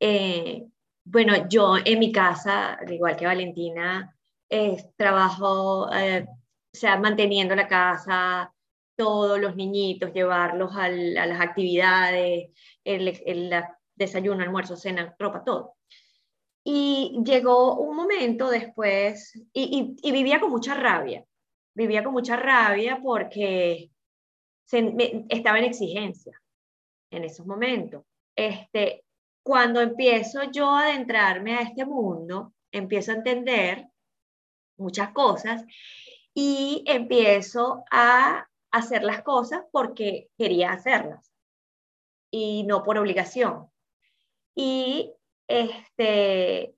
eh, bueno, yo en mi casa, al igual que Valentina, trabajo, eh, o sea, manteniendo la casa, todos los niñitos, llevarlos a las actividades, el, el, desayuno, almuerzo, cena, ropa, todo. Y llegó un momento después, y, vivía con mucha rabia, vivía con mucha rabia porque estaba en exigencia en esos momentos. Este, cuando empiezo yo a adentrarme a este mundo, empiezo a entender muchas cosas y empiezo a hacer las cosas porque quería hacerlas y no por obligación. Y este,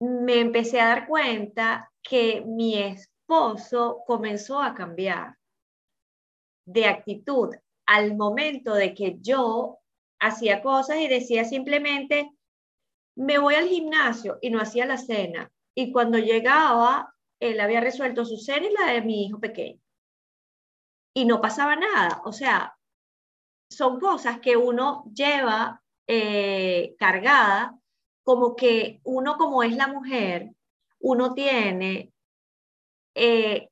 me empecé a dar cuenta que mi esposo comenzó a cambiar de actitud al momento de que yo hacía cosas y decía simplemente, me voy al gimnasio y no hacía la cena. Y cuando llegaba, él había resuelto su cena y la de mi hijo pequeño. Y no pasaba nada. O sea, son cosas que uno lleva eh, cargada, como que uno como es la mujer, uno tiene eh,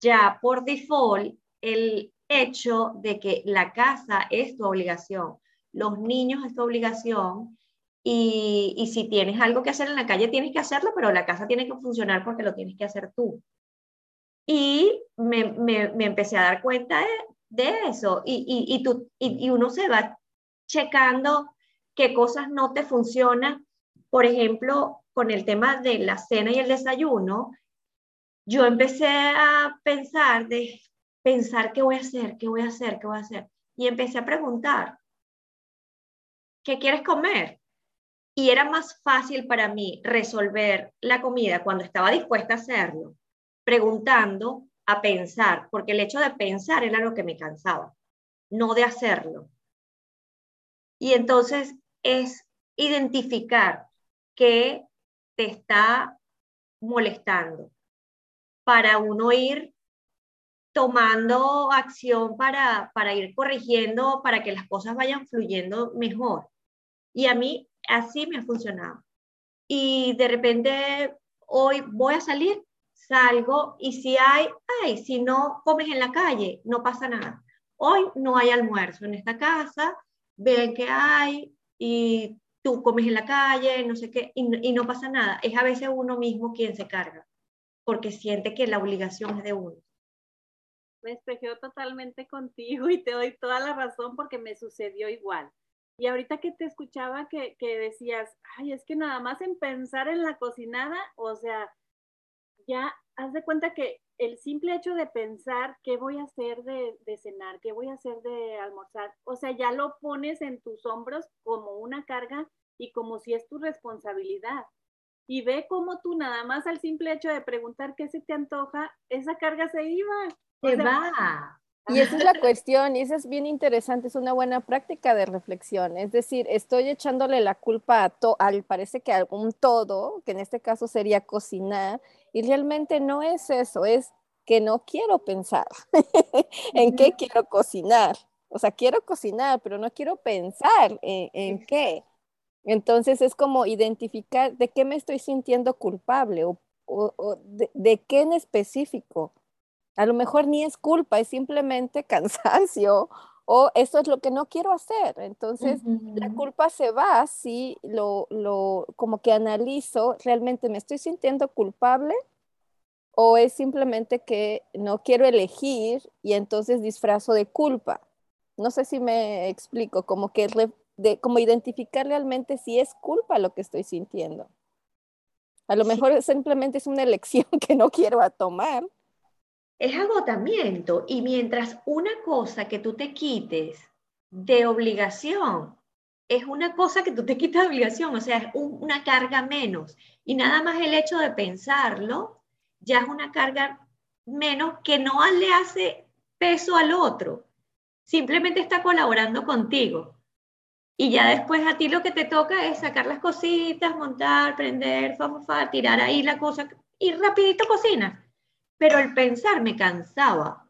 ya por default el hecho de que la casa es tu obligación, los niños es tu obligación y, y, si tienes algo que hacer en la calle tienes que hacerlo, pero la casa tiene que funcionar porque lo tienes que hacer tú. Y me, me, me empecé a dar cuenta de, de eso y, y, y, tú, y, uno se va checando qué cosas no te funcionan. Por ejemplo, con el tema de la cena y el desayuno, yo empecé a pensar de pensar qué voy a hacer, qué voy a hacer, qué voy a hacer. Y empecé a preguntar, ¿qué quieres comer? Y era más fácil para mí resolver la comida cuando estaba dispuesta a hacerlo, preguntando a pensar, porque el hecho de pensar era lo que me cansaba, no de hacerlo. Y entonces es identificar qué te está molestando para uno ir tomando acción para, para ir corrigiendo, para que las cosas vayan fluyendo mejor. Y a mí así me ha funcionado. Y de repente hoy voy a salir salgo y si hay, ay, si no comes en la calle, no pasa nada. Hoy no hay almuerzo en esta casa, ven que hay y tú comes en la calle, no sé qué, y, no pasa nada. Es a veces uno mismo quien se carga, porque siente que la obligación es de uno.
Me espejeo totalmente contigo y te doy toda la razón porque me sucedió igual. Y ahorita que te escuchaba que, que decías, ay, es que nada más en pensar en la cocinada, o sea, ya haz de cuenta que el simple hecho de pensar qué voy a hacer de, cenar, qué voy a hacer de almorzar, o sea, ya lo pones en tus hombros como una carga y como si es tu responsabilidad. Y ve cómo tú nada más al simple hecho de preguntar qué se te antoja, esa carga se iba.
Se va. <laughs>
Y esa es la cuestión, y eso es bien interesante, es una buena práctica de reflexión. Es decir, estoy echándole la culpa a to al, parece que a algún todo, que en este caso sería cocinar, y realmente no es eso, es que no quiero pensar <laughs> en qué quiero cocinar. O sea, quiero cocinar, pero no quiero pensar en, qué. Entonces es como identificar de qué me estoy sintiendo culpable o, de, de, qué en específico. A lo mejor ni es culpa, es simplemente <laughs> cansancio o eso es lo que no quiero hacer. Entonces, la culpa se va si lo, lo, como que analizo, realmente me estoy sintiendo culpable o es simplemente que no quiero elegir y entonces disfrazo de culpa. No sé si me explico, como que de, como identificar realmente si es culpa lo que estoy sintiendo. A lo mejor simplemente es una elección <laughs> que no quiero tomar
es agotamiento. Y mientras una cosa que tú te quites de obligación es una cosa que tú te quitas de obligación, o sea, es una carga menos. Y nada más el hecho de pensarlo ya es una carga menos que no le hace peso al otro. Simplemente está colaborando contigo. Y ya después a ti lo que te toca es sacar las cositas, montar, prender, tirar ahí la cosa y rapidito cocina pero el pensar me cansaba.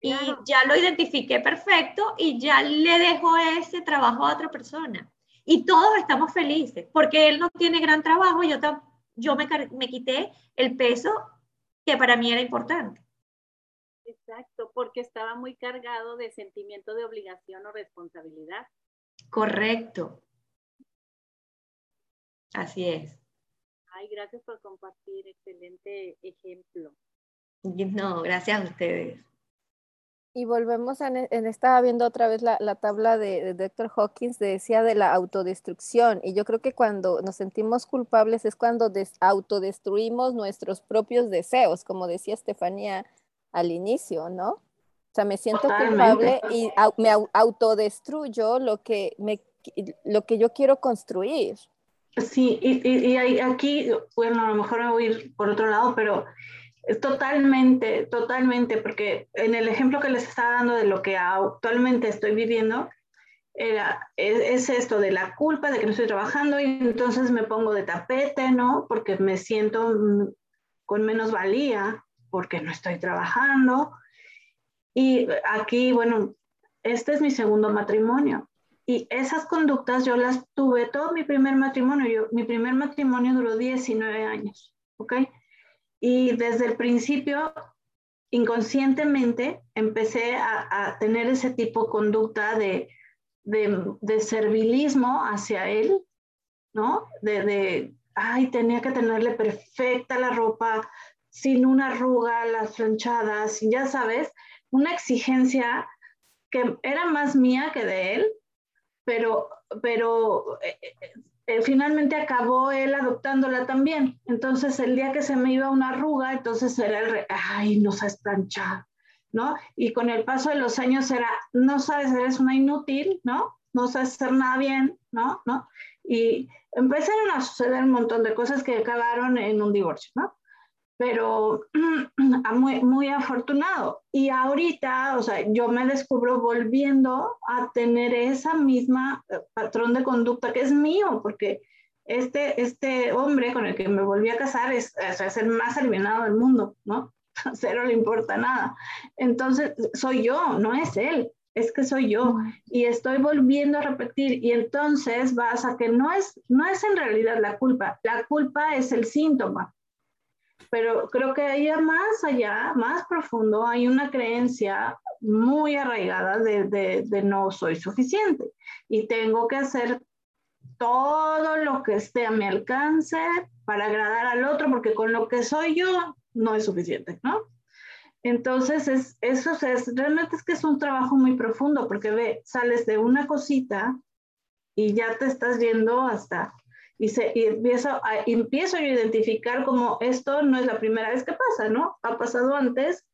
Y ya lo identifiqué perfecto y ya le dejo ese trabajo a otra persona. Y todos estamos felices, porque él no tiene gran trabajo, yo, yo me, me quité el peso que para mí era importante.
Exacto, porque estaba muy cargado de sentimiento de obligación o responsabilidad.
Correcto. Así es.
Ay, gracias por compartir, excelente ejemplo.
No, gracias a ustedes.
Y volvemos a, en, estaba viendo otra vez la, tabla de, de Dr. Hawkins, decía de la autodestrucción, y yo creo que cuando nos sentimos culpables es cuando autodestruimos nuestros propios deseos, como decía Estefanía al inicio, ¿no? O sea, me siento culpable y me autodestruyo lo que, me, lo que yo quiero construir.
Sí, y, y, aquí, bueno, a lo mejor me voy a ir por otro lado, pero es totalmente, totalmente, porque en el ejemplo que les estaba dando de lo que actualmente estoy viviendo, era, es, esto de la culpa de que no estoy trabajando y entonces me pongo de tapete, ¿no? Porque me siento con menos valía porque no estoy trabajando. Y aquí, bueno, este es mi segundo matrimonio. Y esas conductas yo las tuve todo mi primer matrimonio. Yo, mi primer matrimonio duró 19 años, ¿ok? Y desde el principio, inconscientemente, empecé a, tener ese tipo de conducta de, de, servilismo hacia él, ¿no? De, de, ay, tenía que tenerle perfecta la ropa, sin una arruga, las planchadas, ya sabes, una exigencia que era más mía que de él, pero, pero eh, eh, eh, finalmente acabó él adoptándola también. Entonces, el día que se me iba una arruga, entonces era el, re ay, no sabes planchar, ¿no? Y con el paso de los años era, no sabes, eres una inútil, ¿no? No sabes hacer nada bien, ¿no? ¿no? Y empezaron a suceder un montón de cosas que acabaron en un divorcio, ¿no? Pero <clears throat> muy, muy afortunado. Y ahorita, o sea, yo me descubro volviendo a tener esa misma eh, patrón de conducta que es mío, porque este, este hombre con el que me volví a casar es, es el más eliminado del mundo, ¿no? <laughs> Cero le importa nada. Entonces, soy yo, no es él, es que soy yo. Y estoy volviendo a repetir. Y entonces vas a que no es, no es en realidad la culpa, la culpa es el síntoma pero creo que ahí más allá, más profundo, hay una creencia muy arraigada de, de, no soy suficiente y tengo que hacer todo lo que esté a mi alcance para agradar al otro, porque con lo que soy yo no es suficiente, ¿no? Entonces, es, eso es, realmente es que es un trabajo muy profundo, porque ve, sales de una cosita y ya te estás yendo hasta y, se, y empiezo, a, empiezo a identificar como esto no es la primera vez que pasa, ¿no? Ha pasado antes,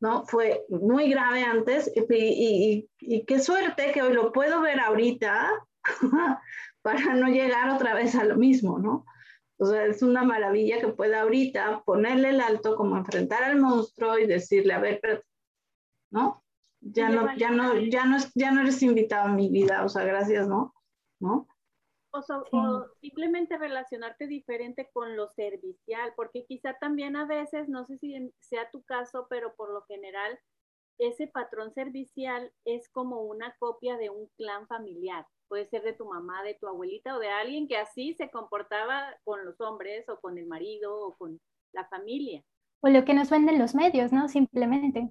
¿no? Fue muy grave antes y, y, y qué suerte que hoy lo puedo ver ahorita <laughs> para no llegar otra vez a lo mismo, ¿no? O sea, es una maravilla que pueda ahorita ponerle el alto, como enfrentar al monstruo y decirle, a ver, pero, ¿no? Ya no, ya no, ya no, ya no eres invitado a mi vida, o sea, gracias, ¿no? ¿No?
O, simplemente relacionarte diferente con lo servicial, porque quizá también a veces, no sé si sea tu caso, pero por lo general, ese patrón servicial es como una copia de un clan familiar. Puede ser de tu mamá, de tu abuelita o de alguien que así se comportaba con los hombres o con el marido o con la familia.
O lo que nos venden los medios, ¿no? Simplemente.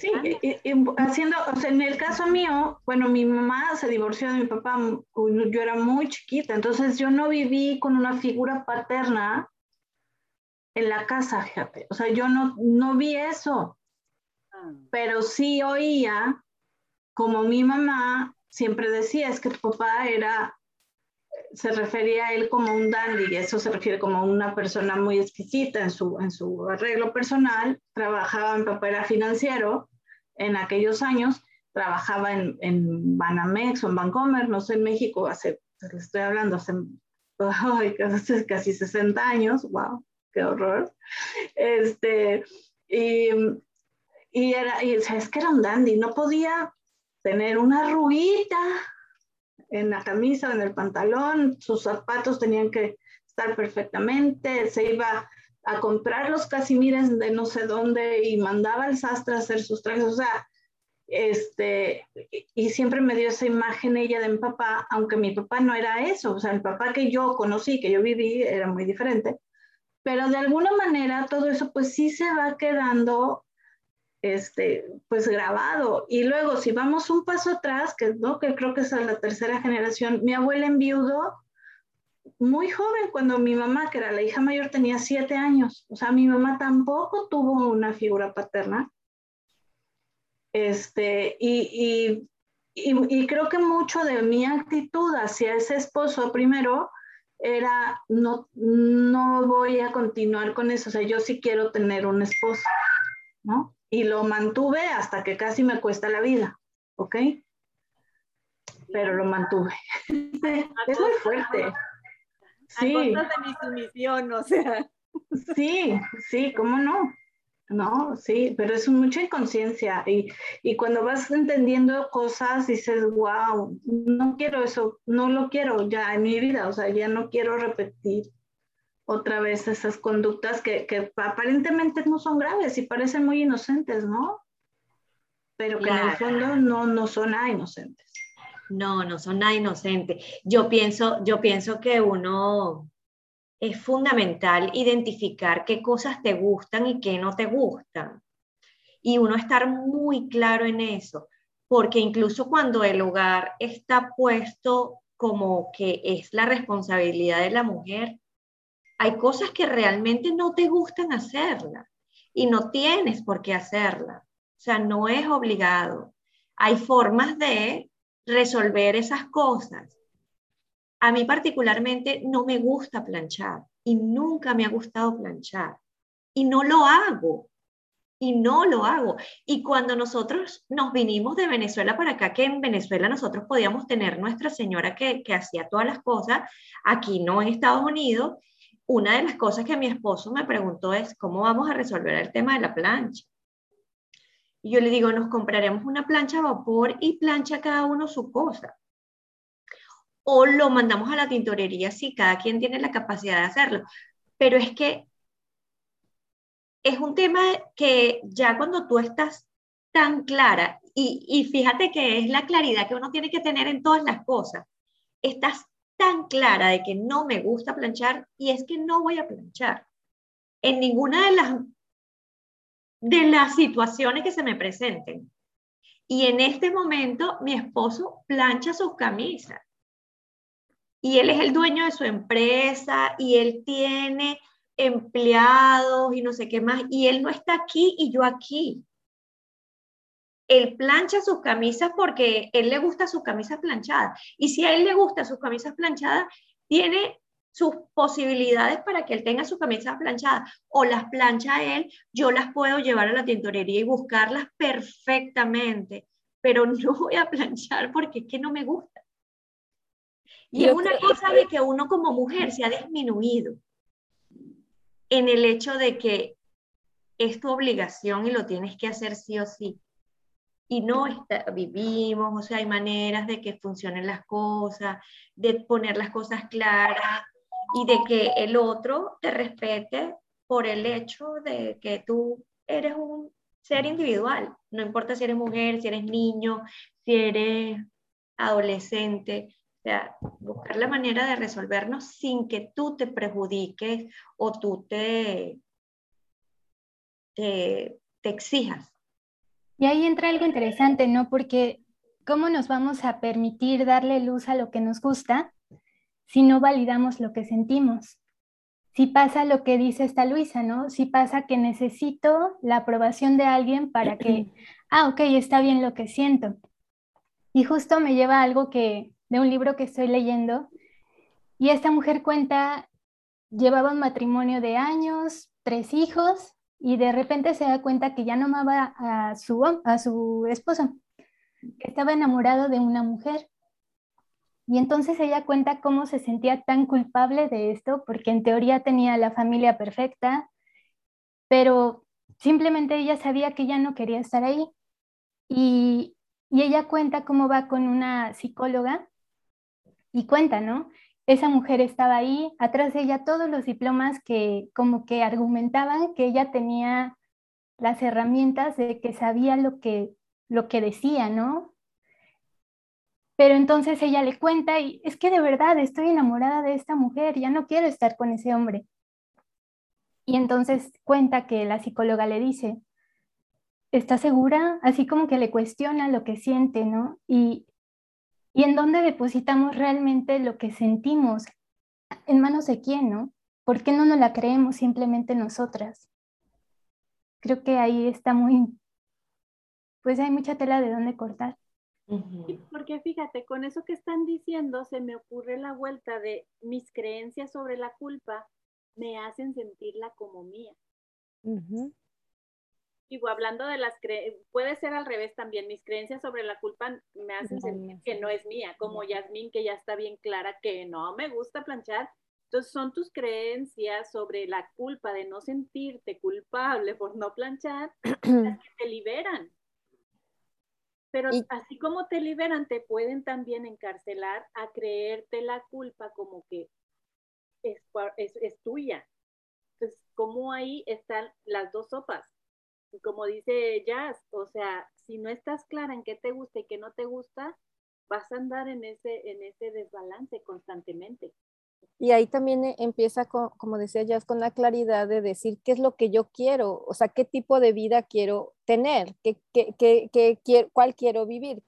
Sí, y, haciendo, o sea, en el caso mío, bueno, mi mamá se divorció de mi papá, yo era muy chiquita, entonces yo no viví con una figura paterna en la casa, fíjate, o sea, yo no, no vi eso, ah. pero sí oía como mi mamá siempre decía, es que tu papá era, se refería a él como un dandy, y eso se refiere como una persona muy exquisita en su, en su arreglo personal, trabajaba, mi papá era financiero, en aquellos años trabajaba en, en Banamex o en Bancomer, no sé, en México, hace, le estoy hablando, hace, <laughs> casi 60 años, wow, qué horror. Este, y, y era, y, es que era un dandy, no podía tener una ruita en la camisa en el pantalón, sus zapatos tenían que estar perfectamente, se iba a comprar los casimires de no sé dónde y mandaba al sastre a hacer sus trajes, o sea, este, y siempre me dio esa imagen ella de mi papá, aunque mi papá no era eso, o sea, el papá que yo conocí, que yo viví, era muy diferente, pero de alguna manera todo eso pues sí se va quedando este, pues grabado. Y luego, si vamos un paso atrás, que, ¿no? que creo que es la tercera generación, mi abuela enviudó muy joven, cuando mi mamá, que era la hija mayor, tenía siete años. O sea, mi mamá tampoco tuvo una figura paterna. Este, y, y, y creo que mucho de mi actitud hacia ese esposo primero era, no, no voy a continuar con eso, o sea, yo sí quiero tener un esposo, ¿no? Y lo mantuve hasta que casi me cuesta la vida, ¿ok? Pero lo mantuve. <laughs> es muy fuerte.
Sí. A de mi sumisión, o sea.
Sí, sí, ¿cómo no? No, sí, pero es mucha inconsciencia y, y, cuando vas entendiendo cosas dices, wow, no quiero eso, no lo quiero ya en mi vida, o sea, ya no quiero repetir otra vez esas conductas que, que aparentemente no son graves y parecen muy inocentes, ¿no? Pero que en el fondo no, no son nada inocentes.
No, no son nada inocentes. Yo pienso, yo pienso que uno es fundamental identificar qué cosas te gustan y qué no te gustan. Y uno estar muy claro en eso, porque incluso cuando el hogar está puesto como que es la responsabilidad de la mujer, hay cosas que realmente no te gustan hacerla y no tienes por qué hacerla. O sea, no es obligado. Hay formas de resolver esas cosas a mí particularmente no me gusta planchar y nunca me ha gustado planchar y no lo hago y no lo hago. Y cuando nosotros nos vinimos de Venezuela para acá, que en Venezuela nosotros podíamos tener nuestra señora que, que hacía todas las cosas, aquí no en Estados Unidos, una de las cosas que mi esposo me preguntó es, ¿cómo vamos a resolver el tema de la plancha? Yo le digo, nos compraremos una plancha a vapor y plancha cada uno su cosa. O lo mandamos a la tintorería si cada quien tiene la capacidad de hacerlo. Pero es que es un tema que ya cuando tú estás tan clara, y, y fíjate que es la claridad que uno tiene que tener en todas las cosas, estás tan clara de que no me gusta planchar y es que no voy a planchar. En ninguna de las de las situaciones que se me presenten. Y en este momento mi esposo plancha sus camisas y él es el dueño de su empresa y él tiene empleados y no sé qué más, y él no está aquí y yo aquí. Él plancha sus camisas porque él le gusta sus camisas planchadas. Y si a él le gusta sus camisas planchadas, tiene sus posibilidades para que él tenga sus camisas planchadas o las plancha él, yo las puedo llevar a la tintorería y buscarlas perfectamente, pero <laughs> no voy a planchar porque es que no me gusta. Y es una cosa de que uno como mujer se ha disminuido en el hecho de que es tu obligación y lo tienes que hacer sí o sí. Y no está, vivimos, o sea, hay maneras de que funcionen las cosas, de poner las cosas claras y de que el otro te respete por el hecho de que tú eres un ser individual. No importa si eres mujer, si eres niño, si eres adolescente, o sea, buscar la manera de resolvernos sin que tú te perjudiques o tú te, te, exijas.
Y ahí entra algo interesante, ¿no? Porque ¿cómo nos vamos a permitir darle luz a lo que nos gusta si no validamos lo que sentimos? Si pasa lo que dice esta Luisa, ¿no? Si pasa que necesito la aprobación de alguien para que, <clears throat> ah, ok, está bien lo que siento. Y justo me lleva a algo que, de un libro que estoy leyendo. Y esta mujer cuenta, llevaba un matrimonio de años, tres hijos, y de repente se da cuenta que ya no amaba a su, a su esposo, que estaba enamorado de una mujer. Y entonces ella cuenta cómo se sentía tan culpable de esto, porque en teoría tenía la familia perfecta, pero simplemente ella sabía que ya no quería estar ahí. Y, ella cuenta cómo va con una psicóloga y cuenta, ¿no? esa mujer estaba ahí, atrás de ella todos los diplomas que como que argumentaban que ella tenía las herramientas de que sabía lo que, lo que decía, ¿no? Pero entonces ella le cuenta y es que de verdad estoy enamorada de esta mujer, ya no quiero estar con ese hombre. Y entonces cuenta que la psicóloga le dice, ¿está segura? Así como que le cuestiona lo que siente, ¿no? Y, y en dónde depositamos realmente lo que sentimos, en manos de quién, ¿no? ¿Por qué no nos la creemos simplemente nosotras? Creo que ahí está muy, pues hay mucha tela de dónde cortar.
Porque fíjate, con eso que están diciendo, se me ocurre la vuelta de mis creencias sobre la culpa me hacen sentirla como mía. Digo, hablando de las creencias, puede ser al revés también, mis creencias sobre la culpa me hacen sentir que no es mía, como Yasmín, que ya está bien clara que no me gusta planchar. Entonces son tus creencias sobre la culpa de no sentirte culpable por no planchar las <clears throat> que te liberan. Pero así como te liberan, te pueden también encarcelar a creerte la culpa como que es, es, tuya. Entonces, como ahí están las dos sopas. Y como dice Jazz, o sea, si no estás clara en qué te gusta y qué no te gusta, vas a andar en ese, en ese desbalance constantemente.
Y ahí también eh, empieza, como decía Jazz, con la claridad de decir qué es lo que yo quiero, o sea, qué tipo de vida quiero tener, qué, qué, cuál quiero vivir,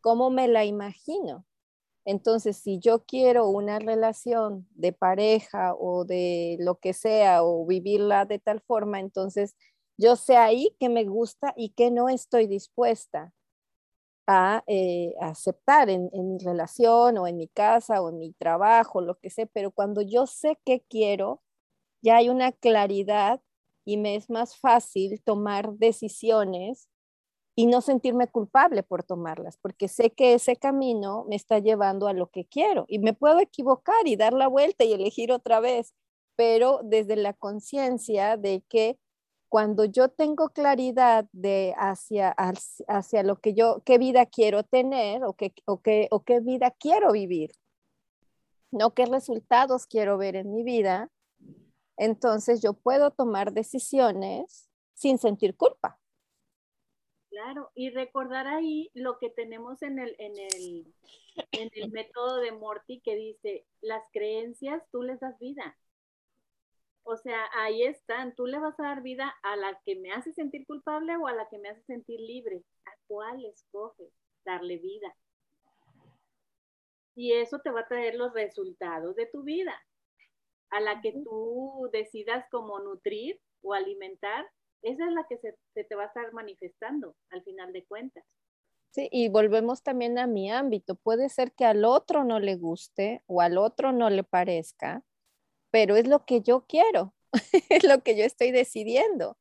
cómo me la imagino. Entonces, si yo quiero una relación de pareja o de lo que sea, o vivirla de tal forma, entonces yo sé ahí que me gusta y que no estoy dispuesta a eh, aceptar en, mi relación o en mi casa o en mi trabajo, lo que sé, pero cuando yo sé qué quiero, ya hay una claridad y me es más fácil tomar decisiones y no sentirme culpable por tomarlas, porque sé que ese camino me está llevando a lo que quiero y me puedo equivocar y dar la vuelta y elegir otra vez, pero desde la conciencia de que cuando yo tengo claridad de hacia, hacia lo que yo, qué vida quiero tener o qué, o, qué, o qué vida quiero vivir, no qué resultados quiero ver en mi vida, entonces yo puedo tomar decisiones sin sentir culpa.
Claro, y recordar ahí lo que tenemos en el, en el, en el método de Morty que dice, las creencias tú les das vida. O sea, ahí están. Tú le vas a dar vida a la que me hace sentir culpable o a la que me hace sentir libre. ¿A cuál escoges darle vida? Y eso te va a traer los resultados de tu vida. A la que tú decidas cómo nutrir o alimentar, esa es la que se, se te va a estar manifestando al final de cuentas.
Sí, y volvemos también a mi ámbito. Puede ser que al otro no le guste o al otro no le parezca, pero es lo que yo quiero, <laughs> es lo que yo estoy decidiendo,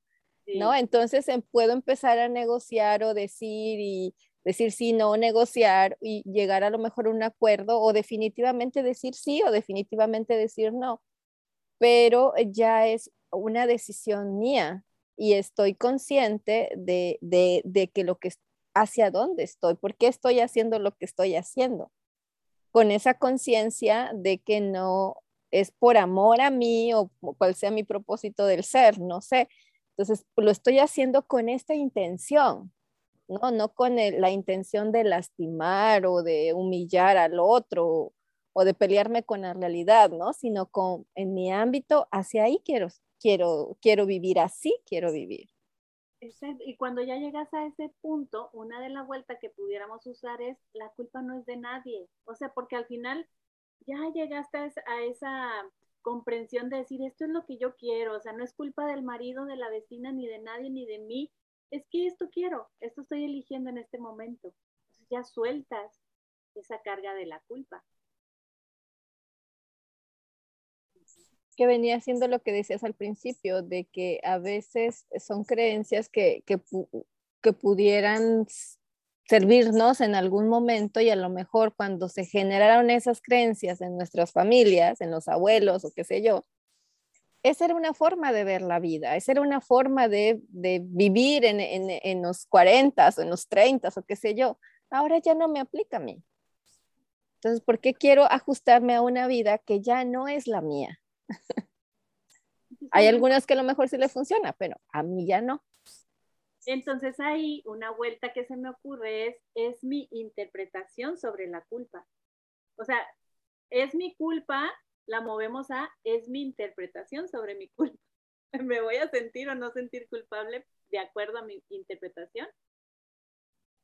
¿no? Entonces em, puedo empezar a negociar o decir y decir sí, no, negociar y llegar a lo mejor a un acuerdo o definitivamente decir sí o definitivamente decir no, pero ya es una decisión mía y estoy consciente de, de, de que lo que hacia dónde estoy, por qué estoy haciendo lo que estoy haciendo, con esa conciencia de que no es por amor a mí o cual sea mi propósito del ser, no sé. Entonces, lo estoy haciendo con esta intención, ¿no? No con la intención de lastimar o de humillar al otro o de pelearme con la realidad, ¿no? Sino con, en mi ámbito, hacia ahí quiero, quiero, quiero vivir, así quiero vivir.
Y cuando ya llegas a ese punto, una de las vueltas que pudiéramos usar es, la culpa no es de nadie. O sea, porque al final ya llegaste a esa comprensión de decir, esto es lo que yo quiero, o sea, no es culpa del marido, de la vecina, ni de nadie, ni de mí, es que esto quiero, esto estoy eligiendo en este momento. Entonces ya sueltas esa carga de la culpa.
Que venía siendo lo que decías al principio, de que a veces son creencias que, que, que pudieran servirnos en algún momento y a lo mejor cuando se generaron esas creencias en nuestras familias, en los abuelos o qué sé yo, esa era una forma de ver la vida, esa era una forma de, de vivir en, en, en, los 40 o en los 30 o qué sé yo. Ahora ya no me aplica a mí. Entonces, ¿por qué quiero ajustarme a una vida que ya no es la mía? Hay algunas que a lo mejor sí le funciona, pero a mí ya no.
Entonces ahí una vuelta que se me ocurre es, es mi interpretación sobre la culpa. O sea, es mi culpa, la movemos a, es mi interpretación sobre mi culpa. <laughs> ¿Me voy a sentir o no sentir culpable de acuerdo a mi interpretación?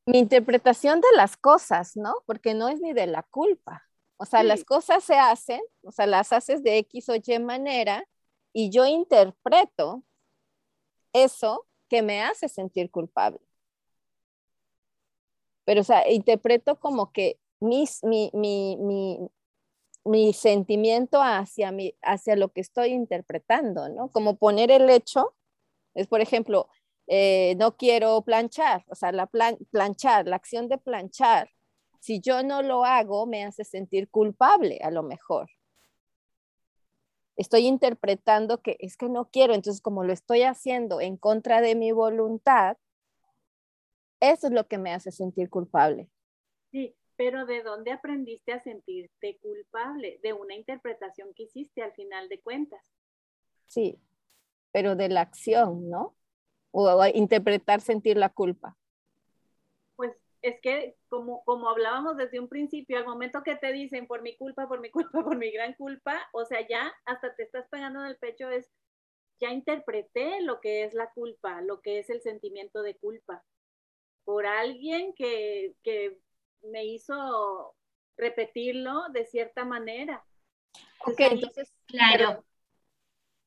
Mi interpretación de las cosas, ¿no? Porque no es ni de la culpa. O sea, las cosas se hacen, o sea, las haces de X o Y manera y yo interpreto eso que me hace sentir culpable. Pero, o sea, interpreto como que mis, mi, mi, mi, mi sentimiento hacia, mi, hacia lo que estoy interpretando, ¿no? Como poner el hecho, es por ejemplo, eh, no quiero planchar, o sea, la planchar, la acción de planchar, si yo no lo hago, me hace sentir culpable a lo mejor. Estoy interpretando que es que no quiero, entonces como lo estoy haciendo en contra de mi voluntad, eso es lo que me hace sentir culpable.
Sí, pero ¿de dónde aprendiste a sentirte culpable? De una interpretación que hiciste al final de cuentas.
Sí, pero de la acción, ¿no? O, interpretar sentir la culpa.
Es que como, como hablábamos desde un principio, al momento que te dicen por mi culpa, por mi culpa, <laughs> por mi gran culpa, o sea, ya hasta te estás pegando en el pecho, es, ya interpreté lo que es la culpa, lo que es el sentimiento de culpa, por alguien que, que me hizo repetirlo de cierta manera.
Ok, entonces, claro.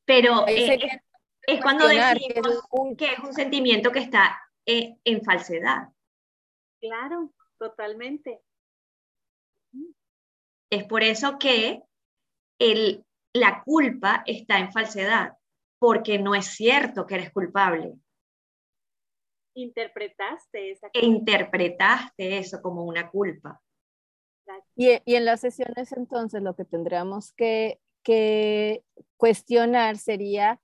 Pero eh, es, cuando decimos que es un sentimiento que está eh, en falsedad.
Claro, totalmente.
Es por eso que el, la culpa está en falsedad, porque no es cierto que eres culpable
interpretaste esa
culpa. interpretaste eso como una culpa.
Y, y, en las sesiones entonces lo que tendríamos que, que cuestionar sería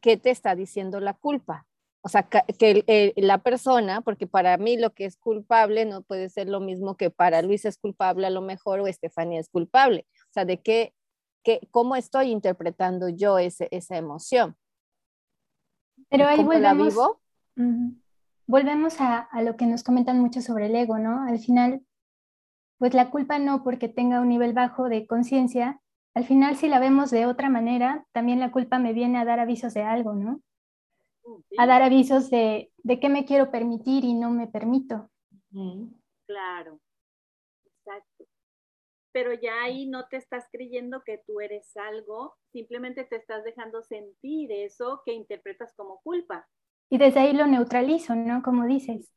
qué te está diciendo la culpa. O sea, que la persona, porque para mí lo que es culpable no puede ser lo mismo que para Luis es culpable a lo mejor o Estefanía es culpable. O sea, de qué, qué cómo estoy interpretando yo ese, esa emoción.
Pero ahí volvemos, vivo? Volvemos a, lo que nos comentan mucho sobre el ego, ¿no? Al final, pues la culpa no porque tenga un nivel bajo de conciencia, al final si la vemos de otra manera, también la culpa me viene a dar avisos de algo, ¿no? A dar avisos de, de qué me quiero permitir y no me permito.
Claro, exacto. Pero ya ahí no te estás creyendo que tú eres algo, simplemente te estás dejando sentir eso que interpretas como culpa.
Y desde ahí lo neutralizo, ¿no? Como dices.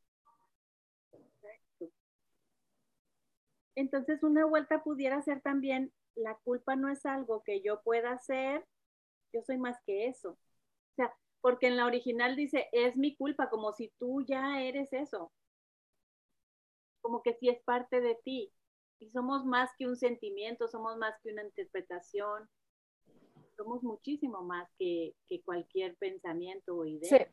Entonces una vuelta pudiera ser también, la culpa no es algo que yo pueda hacer, yo soy más que eso. O sea, porque en la original dice, es mi culpa, como si tú ya eres eso. Como que sí es parte de ti. Y somos más que un sentimiento, somos más que una interpretación, somos muchísimo más que, que cualquier pensamiento o idea.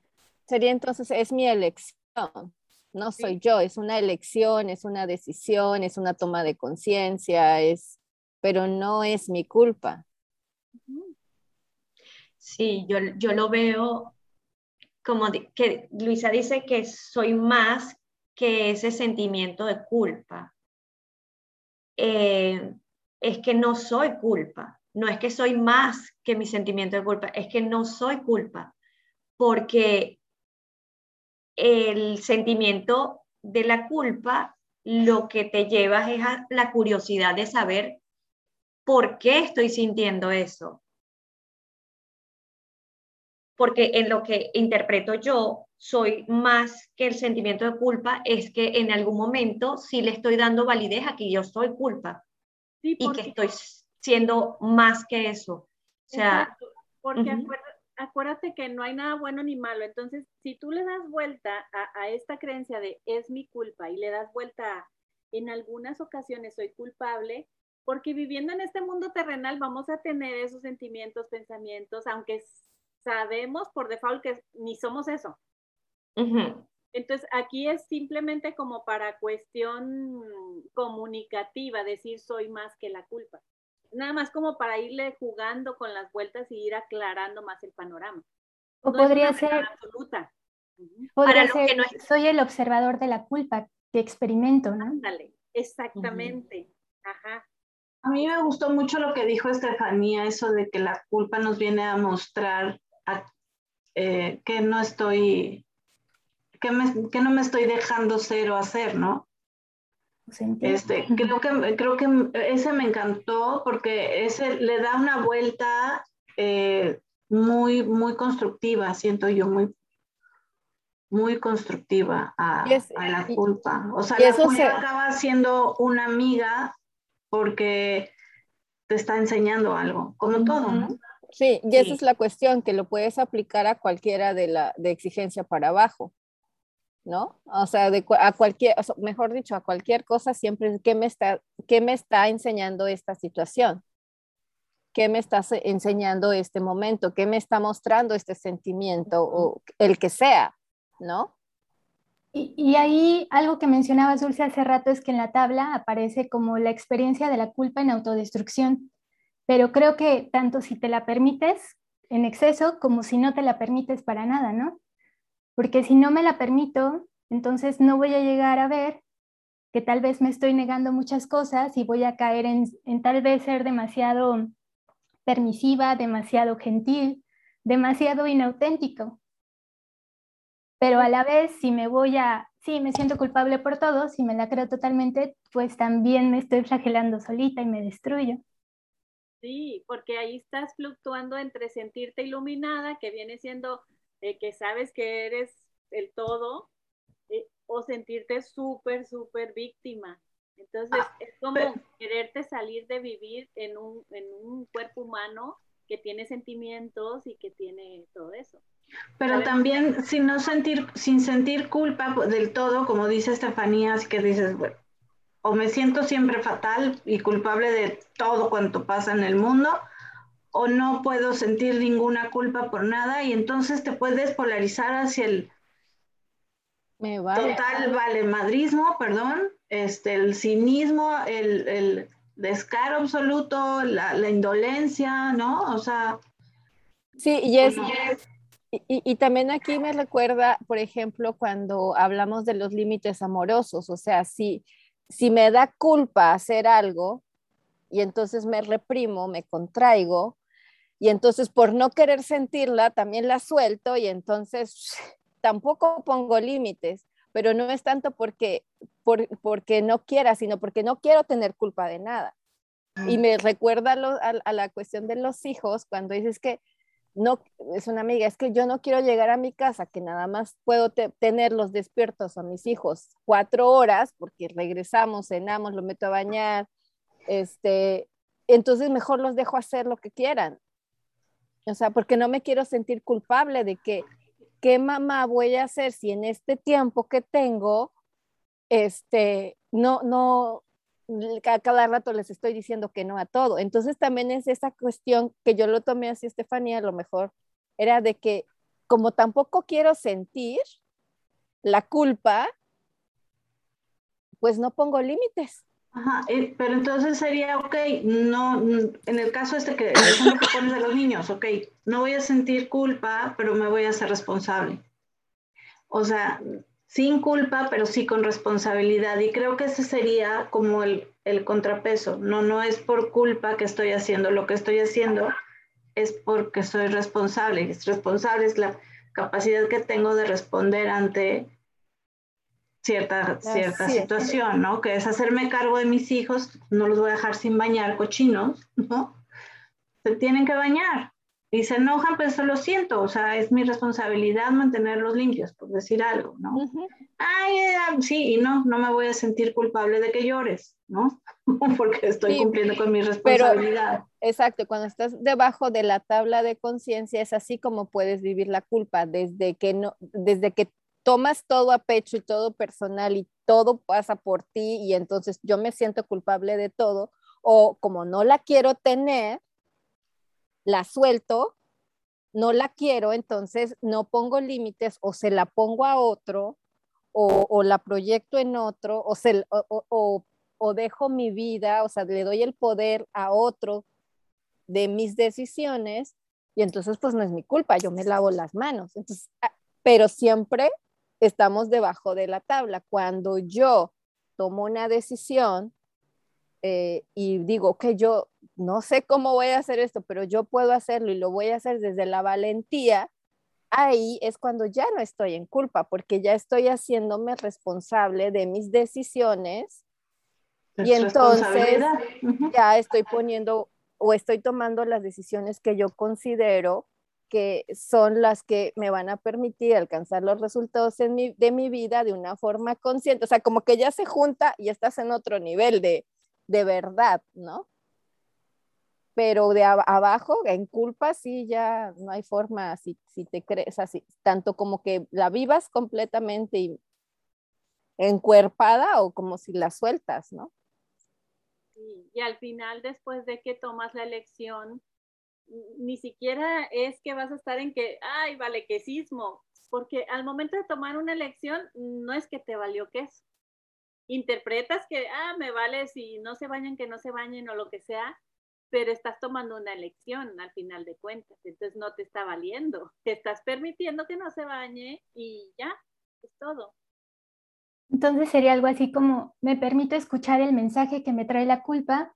Sería entonces, es mi elección, no soy yo, es una elección, es una decisión, es una toma de conciencia, es, pero no es mi culpa.
Sí, yo, yo lo veo como que Luisa dice que soy más que ese sentimiento de culpa. Eh, es que no soy culpa, no es que soy más que mi sentimiento de culpa, es que no soy culpa, porque el sentimiento de la culpa lo que te lleva es a la curiosidad de saber por qué estoy sintiendo eso. Porque en lo que interpreto yo, soy más que el sentimiento de culpa, es que en algún momento sí le estoy dando validez a que yo soy culpa y que estoy siendo más que eso. O sea,
porque acuérdate que no hay nada bueno ni malo. Entonces, si tú le das vuelta a, esta creencia de es mi culpa y le das vuelta a en algunas ocasiones soy culpable, porque viviendo en este mundo terrenal vamos a tener esos sentimientos, pensamientos, aunque sabemos por default que ni somos eso. Entonces, aquí es simplemente como para cuestión comunicativa, decir soy más que la culpa. Nada más como para irle jugando con las vueltas y ir aclarando más el panorama.
O podría ser absoluta. Podría ser, que no soy el observador de la culpa que experimento, ¿no?
Ándale, exactamente. Ajá.
A mí me gustó mucho lo que dijo Estefanía, eso de que la culpa nos viene a mostrar eh, que no estoy que, no me estoy dejando ser o hacer, ¿no? Este, creo, que, creo que ese me encantó porque ese le da una vuelta eh, muy, muy constructiva, siento yo, muy, muy constructiva a, la culpa. O sea, la culpa acaba siendo una amiga porque te está enseñando algo, como todo, ¿no?
Sí, y esa es la cuestión, que lo puedes aplicar a cualquiera de la de exigencia para abajo. ¿no? O sea, de, a cualquier, mejor dicho, a cualquier cosa siempre, ¿qué me, está, ¿qué me está enseñando esta situación? ¿Qué me está enseñando este momento? ¿Qué me está mostrando este sentimiento? O el que sea, ¿no?
Y, y, ahí algo que mencionaba Dulce hace rato es que en la tabla aparece como la experiencia de la culpa en autodestrucción, pero creo que tanto si te la permites en exceso como si no te la permites para nada, ¿no? porque si no me la permito, entonces no voy a llegar a ver que tal vez me estoy negando muchas cosas y voy a caer en, tal vez ser demasiado permisiva, demasiado gentil, demasiado inauténtico. Pero a la vez, si me voy a, sí, me siento culpable por todo, si me la creo totalmente, pues también me estoy flagelando solita y me destruyo.
Sí, porque ahí estás fluctuando entre sentirte iluminada, que viene siendo eh, que sabes que eres el todo, eh, o sentirte súper, súper víctima. Entonces, ah, es como quererte salir de vivir en un, en un cuerpo humano que tiene sentimientos y que tiene todo eso.
Pero también sin no sentir, sin sentir culpa del todo, como dice Estefanía, así que dices, bueno, o me siento siempre fatal y culpable de todo cuanto pasa en el mundo, o no puedo sentir ninguna culpa por nada y entonces te puedes polarizar hacia el Me vale. total valemadrismo, perdón, este, el cinismo, el, descaro absoluto, la, indolencia, ¿no? O sea...
Sí, y es... Y, y, también aquí me recuerda, por ejemplo, cuando hablamos de los límites amorosos, o sea, si, si me da culpa hacer algo y entonces me reprimo, me contraigo, y entonces por no querer sentirla también la suelto y entonces <laughs> tampoco pongo límites, pero no es tanto porque, porque no quiera, sino porque no quiero tener culpa de nada. Y me recuerda a, la cuestión de los hijos cuando dices que no, es una amiga, es que yo no quiero llegar a mi casa, que nada más puedo tenerlos despiertos a mis hijos cuatro horas, porque regresamos, cenamos, lo meto a bañar, este, entonces mejor los dejo hacer lo que quieran. O sea, porque no me quiero sentir culpable de que, ¿qué mamá voy a hacer si en este tiempo que tengo, este, no, no, a cada rato les estoy diciendo que no a todo. Entonces también es esa cuestión que yo lo tomé así, Estefanía, a lo mejor era de que como tampoco quiero sentir la culpa, pues no pongo límites.
Ajá, eh, pero entonces sería, ok, no, en el caso este que, el que pones de los niños, ok, no voy a sentir culpa, pero me voy a hacer responsable. O sea, sin culpa, pero sí con responsabilidad. Y creo que ese sería como el, el contrapeso. No, no es por culpa que estoy haciendo lo que estoy haciendo, es porque soy responsable. Es responsable es la capacidad que tengo de responder ante cierta, cierta situación, ¿no? Que es hacerme cargo de mis hijos, no los voy a dejar sin bañar cochinos, ¿no? Se tienen que bañar y se enojan, pues lo siento, o sea, es mi responsabilidad mantenerlos limpios, por decir algo, ¿no? Ay, eh, sí, y no, no me voy a sentir culpable de que llores, ¿no? <laughs> Porque estoy cumpliendo con mi responsabilidad.
exacto, cuando estás debajo de la tabla de conciencia es así como puedes vivir la culpa, desde que no, desde que tomas todo a pecho y todo personal y todo pasa por ti y entonces yo me siento culpable de todo o como no la quiero tener, la suelto, no la quiero, entonces no pongo límites o se la pongo a otro o, la proyecto en otro, o, se, o, o, dejo mi vida, o sea, le doy el poder a otro de mis decisiones, y entonces pues no es mi culpa, yo me lavo las manos. Entonces, ah, pero siempre estamos debajo de la tabla. Cuando yo tomo una decisión eh, y digo que yo no sé cómo voy a hacer esto, pero yo puedo hacerlo y lo voy a hacer desde la valentía, ahí es cuando ya no estoy en culpa, porque ya estoy haciéndome responsable de mis decisiones y entonces ya estoy poniendo o estoy tomando las decisiones que yo considero que son las que me van a permitir alcanzar los resultados de mi vida de una forma consciente. O sea, como que ya se junta y estás en otro nivel de, de verdad, ¿no? Pero de abajo, en culpa, sí, ya no hay forma, si, si te crees así, tanto como que la vivas completamente encuerpada o como si la sueltas, ¿no?
y al final, después de que tomas la elección, ni siquiera es que vas a estar en que, ay, vale, quesismo, porque al momento de tomar una elección, no es que te valió queso. Interpretas que, ah, me vale si no se bañan, que no se bañen o lo que sea, pero estás tomando una elección al final de cuentas, entonces no te está valiendo, te estás permitiendo que no se bañe y ya, es todo.
Entonces sería algo así como, me permito escuchar el mensaje que me trae la culpa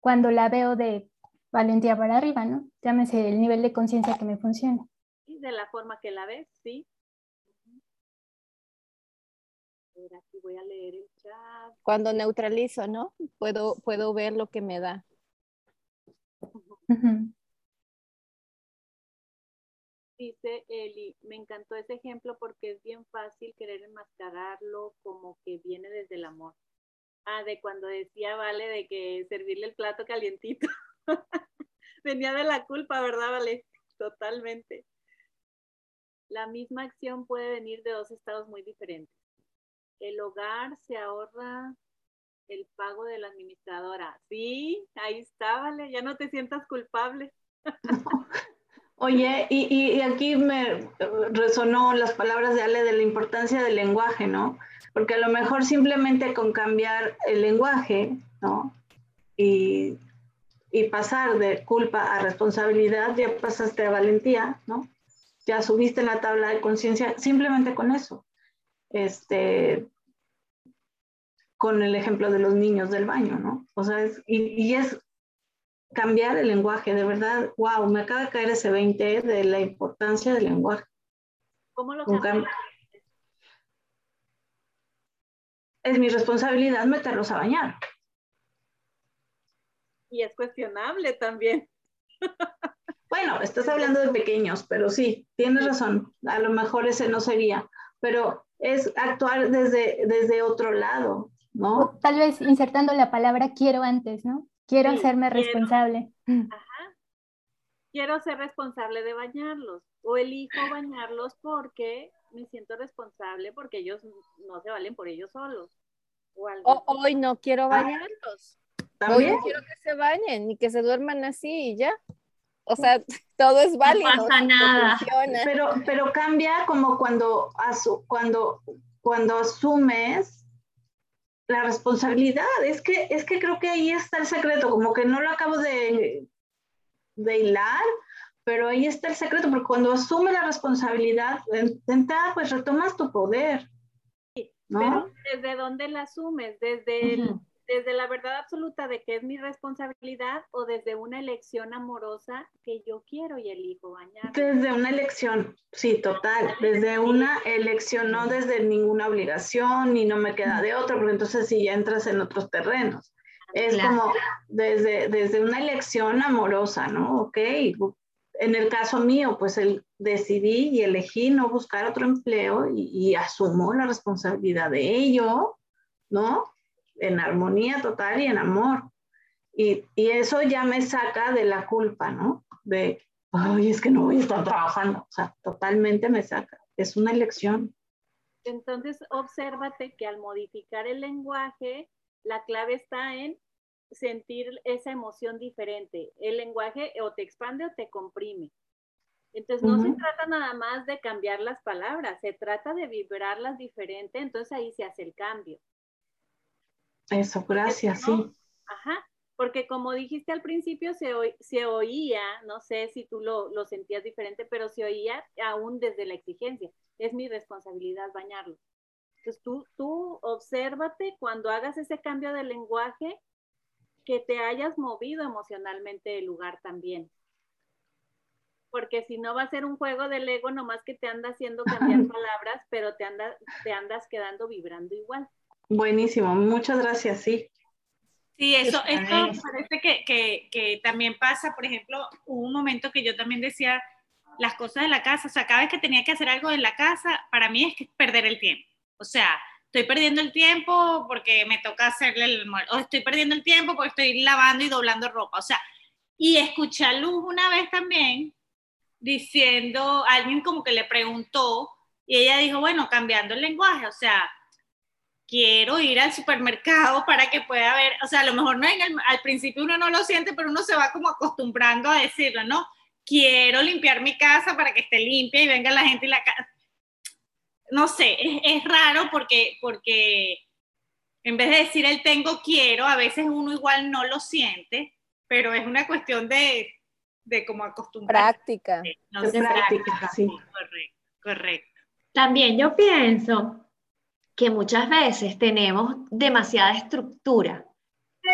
cuando la veo de valentía para arriba, ¿no? Llámese el nivel de conciencia que me funciona.
Y de la forma que la ves, sí. Aquí voy a leer el chat.
Cuando neutralizo, ¿no? Puedo, puedo ver lo que me da.
Dice Eli, me encantó ese ejemplo porque es bien fácil querer enmascararlo como que viene desde el amor. Ah, de cuando decía Vale de que servirle el plato calientito. <laughs> Venía de la culpa, ¿verdad, Vale? Totalmente. La misma acción puede venir de dos estados muy diferentes. El hogar se ahorra el pago de la administradora. Sí, ahí está, Vale, ya no te sientas culpable. <laughs>
Oye, y, aquí me resonó las palabras de Ale de la importancia del lenguaje, ¿no? Porque a lo mejor simplemente con cambiar el lenguaje, ¿no? Y, pasar de culpa a responsabilidad, ya pasaste a valentía, ¿no? Ya subiste la tabla de conciencia simplemente con eso. Este, con el ejemplo de los niños del baño, ¿no? O sea, y, y es cambiar el lenguaje, de verdad, wow, me acaba de caer ese 20 de la importancia del lenguaje.
¿Cómo lo?
Es mi responsabilidad meterlos a bañar.
Y es cuestionable también. <laughs>
Bueno, estás hablando de pequeños, pero sí, tienes razón. A lo mejor ese no sería, pero es actuar desde, desde otro lado, ¿no?
tal vez insertando la palabra quiero antes, ¿no? Quiero hacerme responsable. <laughs> Ajá.
Quiero ser responsable de bañarlos o elijo bañarlos porque me siento responsable porque ellos no se valen por ellos solos.
O, hoy no quiero ah, bañarlos. Hoy no quiero que se bañen ni que se duerman así y ya. O sea, <laughs> todo es válido.
No pasa nada.
Pero, pero cambia como cuando, cuando, cuando asumes la responsabilidad. Es que, es que creo que ahí está el secreto, como que no lo acabo de, de hilar, pero ahí está el secreto, porque cuando asume la responsabilidad, entrada, pues retomas tu poder.
¿no? Pero ¿desde dónde la asumes? Desde el desde la verdad absoluta de que es mi responsabilidad o desde una elección amorosa que yo quiero y elijo bañar.
Desde una elección, sí, total, desde una elección, no desde ninguna obligación ni no me queda de otra, porque entonces sí ya entras en otros terrenos. Es como desde, desde una elección amorosa, ¿no? Ok, en el caso mío, pues el, decidí y elegí no buscar otro empleo y, y asumo la responsabilidad de ello, ¿no? En armonía total y en amor. Y, y, eso ya me saca de la culpa, ¿no? De, ay, es que no voy a estar trabajando. O sea, totalmente me saca. Es una elección.
Entonces, obsérvate que al modificar el lenguaje, la clave está en sentir esa emoción diferente. El lenguaje o te expande o te comprime. Entonces no se trata nada más de cambiar las palabras, se trata de vibrarlas diferente, entonces ahí se hace el cambio.
Eso, gracias, sí.
Ajá, porque como dijiste al principio, se, se oía, no sé si tú lo, lo, sentías diferente, pero se oía aún desde la exigencia. Es mi responsabilidad bañarlo. Entonces tú, tú obsérvate cuando hagas ese cambio de lenguaje, que te hayas movido emocionalmente del lugar también porque si no va a ser un juego del ego, nomás que te anda haciendo cambiar <laughs> palabras, pero te, anda, te andas quedando vibrando igual.
Buenísimo, muchas gracias, sí.
Sí, eso, esto parece que, que, que, también pasa, por ejemplo, hubo un momento que yo también decía las cosas de la casa, o sea, cada vez que tenía que hacer algo en la casa, para mí es que perder el tiempo. O sea, estoy perdiendo el tiempo porque me toca hacerle el o estoy perdiendo el tiempo porque estoy lavando y doblando ropa. O sea, y escuché a Luz una vez también diciendo, alguien como que le preguntó y ella dijo, bueno, cambiando el lenguaje, o sea, quiero ir al supermercado para que pueda ver, o sea, a lo mejor no en al principio uno no lo siente, pero uno se va como acostumbrando a decirlo, ¿no? Quiero limpiar mi casa para que esté limpia y venga la gente y la casa. No sé, es, es raro porque, porque en vez de decir el tengo quiero, a veces uno igual no lo siente, pero es una cuestión de, de como acostumbrar.
Práctica.
No sé, práctica, sí. Correcto, correcto.
También yo pienso que muchas veces tenemos demasiada estructura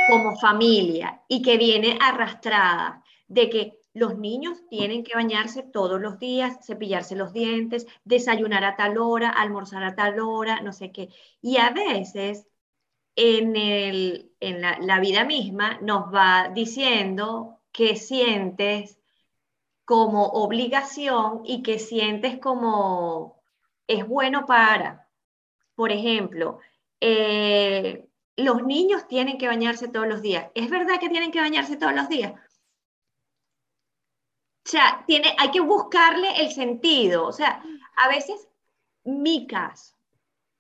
como familia y que viene arrastrada de que los niños tienen que bañarse todos los días, cepillarse los dientes, desayunar a tal hora, almorzar a tal hora, no sé qué. Y a veces en, el, en la, la vida misma nos va diciendo que sientes como obligación y que sientes como es bueno para. Por ejemplo, eh, los niños tienen que bañarse todos los días. ¿Es verdad que tienen que bañarse todos los días? O sea, tiene, hay que buscarle el sentido. O sea, a veces mi caso,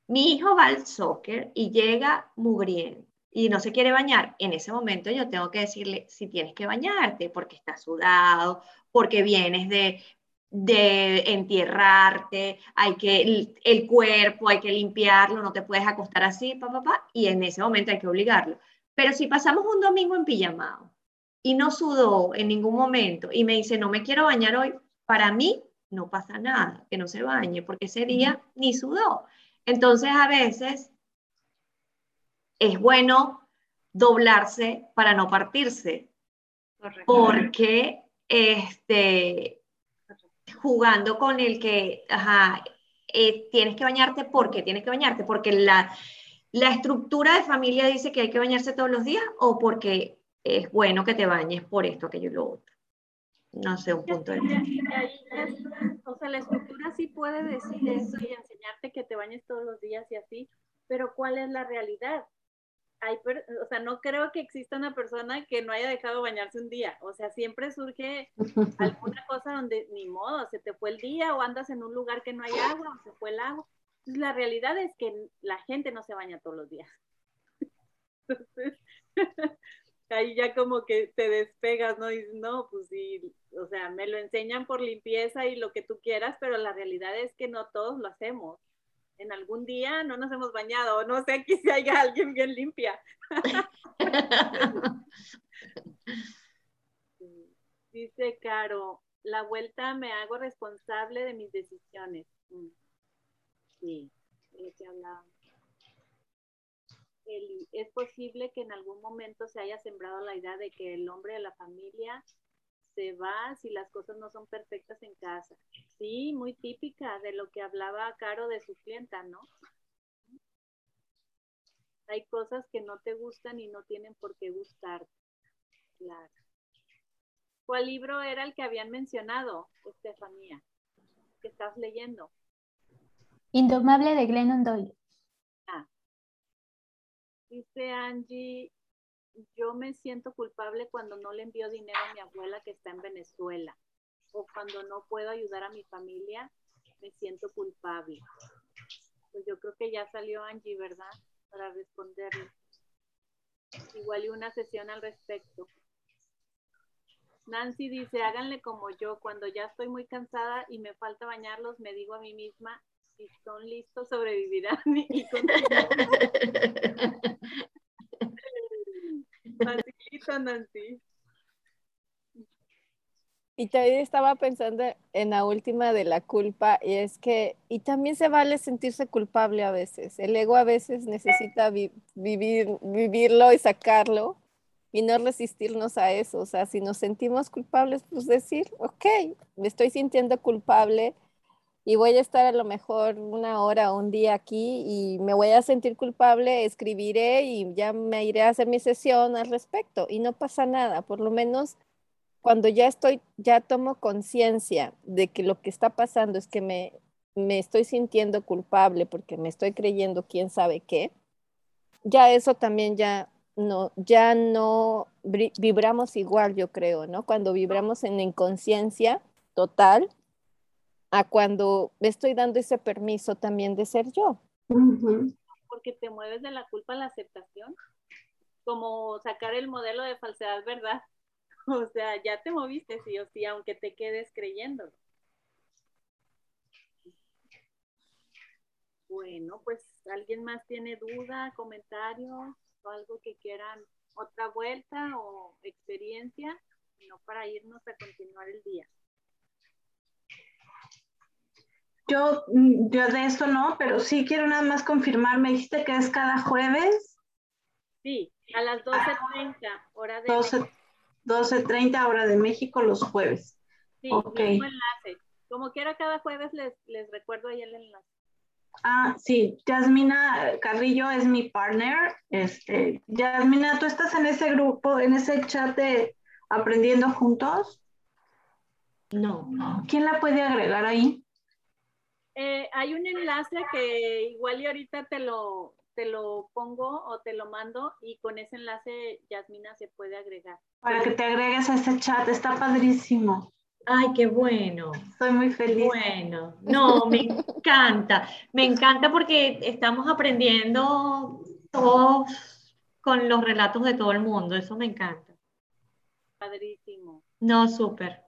mi hijo va al soccer y llega mugriento y no se quiere bañar, en ese momento yo tengo que decirle si tienes que bañarte porque estás sudado, porque vienes de, de entierrarte, hay que el, cuerpo hay que limpiarlo, no te puedes acostar así, papá, pa, pa, y en ese momento hay que obligarlo. Pero si pasamos un domingo en pijamado y no sudó en ningún momento y me dice no me quiero bañar hoy, para mí no pasa nada, que no se bañe, porque ese día ni sudó. Entonces a veces es bueno doblarse para no partirse. Porque este, jugando con el que, ajá, eh, tienes que bañarte, ¿por qué tienes que bañarte? Porque la, la estructura de familia dice que hay que bañarse todos los días o porque es bueno que te bañes por esto, aquello y lo otro. No sé, un punto de vista.
O sea, la estructura sí puede decir eso y enseñarte que te bañes todos los días y así, pero ¿cuál es la realidad? O sea, no creo que exista una persona que no haya dejado bañarse un día. O sea, siempre surge alguna cosa donde ni modo, se te fue el día o andas en un lugar que no hay agua o se fue el agua. Entonces, la realidad es que la gente no se baña todos los días. <laughs> <laughs> Ahí ya como que te despegas, ¿no? Y no, pues sí, o sea, me lo enseñan por limpieza y lo que tú quieras, pero la realidad es que no todos lo hacemos en algún día no nos hemos bañado, no sé aquí si haya alguien bien limpia. <laughs> Dice Caro, la vuelta me hago responsable de mis decisiones. Mm. Sí, que hablaba. es posible que en algún momento se haya sembrado la idea de que el hombre de la familia se va si las cosas no son perfectas en casa. Sí, muy típica de lo que hablaba Caro de su clienta, ¿no? Hay cosas que no te gustan y no tienen por qué gustarte. Claro. ¿Cuál libro era el que habían mencionado, Estefanía? Que estás leyendo.
Indomable de Glennon Doyle.
Ah. Dice Angie, yo me siento culpable cuando no le envío dinero a mi abuela que está en Venezuela o cuando no puedo ayudar a mi familia, me siento culpable. Pues yo creo que ya salió Angie, ¿verdad? Para responderle. Igual y una sesión al respecto. Nancy dice, háganle como yo, cuando ya estoy muy cansada y me falta bañarlos, me digo a mí misma, si son listos, sobrevivirán. <laughs> Y <laughs> Facilito, Nancy.
Y también estaba pensando en la última de la culpa, y es que, y también se vale sentirse culpable a veces. El ego a veces necesita vivir, vivirlo y sacarlo y no resistirnos a eso. O sea, si nos sentimos culpables, pues decir, ok, me estoy sintiendo culpable y voy a estar a lo mejor una hora o un día aquí y me voy a sentir culpable, escribiré y ya me iré a hacer mi sesión al respecto y no pasa nada. Por lo menos cuando ya estoy, ya tomo conciencia de que lo que está pasando es que me, me estoy sintiendo culpable porque me estoy creyendo quién sabe qué, ya eso también ya no, ya no vibramos igual, yo creo, ¿no? Cuando vibramos en inconsciencia total, a cuando me estoy dando ese permiso también de ser yo.
Porque te mueves de la culpa a la aceptación, como sacar el modelo de falsedad, ¿verdad? <laughs> O sea, ya te moviste sí o sí, aunque te quedes creyendo. Bueno, pues alguien más tiene duda, comentario, o algo que quieran, otra vuelta o experiencia, no para irnos a continuar el día.
Yo, mm, yo de esto no, pero sí quiero nada más confirmar. Me dijiste que es cada jueves.
Sí, a las 12.30, hora de
12.30 hora de México los jueves.
Sí, okay. enlace. Como quiera, cada jueves les, les recuerdo ahí el enlace.
Ah, sí, Yasmina Carrillo es mi partner. Este, Yasmina, ¿tú estás en ese grupo, en ese chat de Aprendiendo Juntos?
No.
¿Quién la puede agregar ahí?
Eh, hay un enlace que igual y ahorita te lo, te lo pongo o te lo mando y con ese enlace Yasmina se puede agregar.
Para que te agregues a ese chat, está padrísimo.
Ay, qué bueno.
Estoy muy feliz.
Bueno, no, me encanta. Me encanta porque estamos aprendiendo todos con los relatos de todo el mundo. Eso me encanta.
Padrísimo.
No, súper.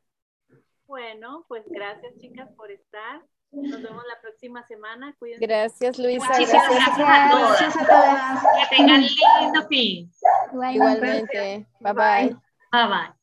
Bueno, pues gracias chicas por estar. Nos vemos la próxima semana.
Cuídense. Gracias, Luisa.
Muchísimas gracias, gracias, a todas. Que tengan lindo fin.
Igualmente. Bye bye.
Bye bye.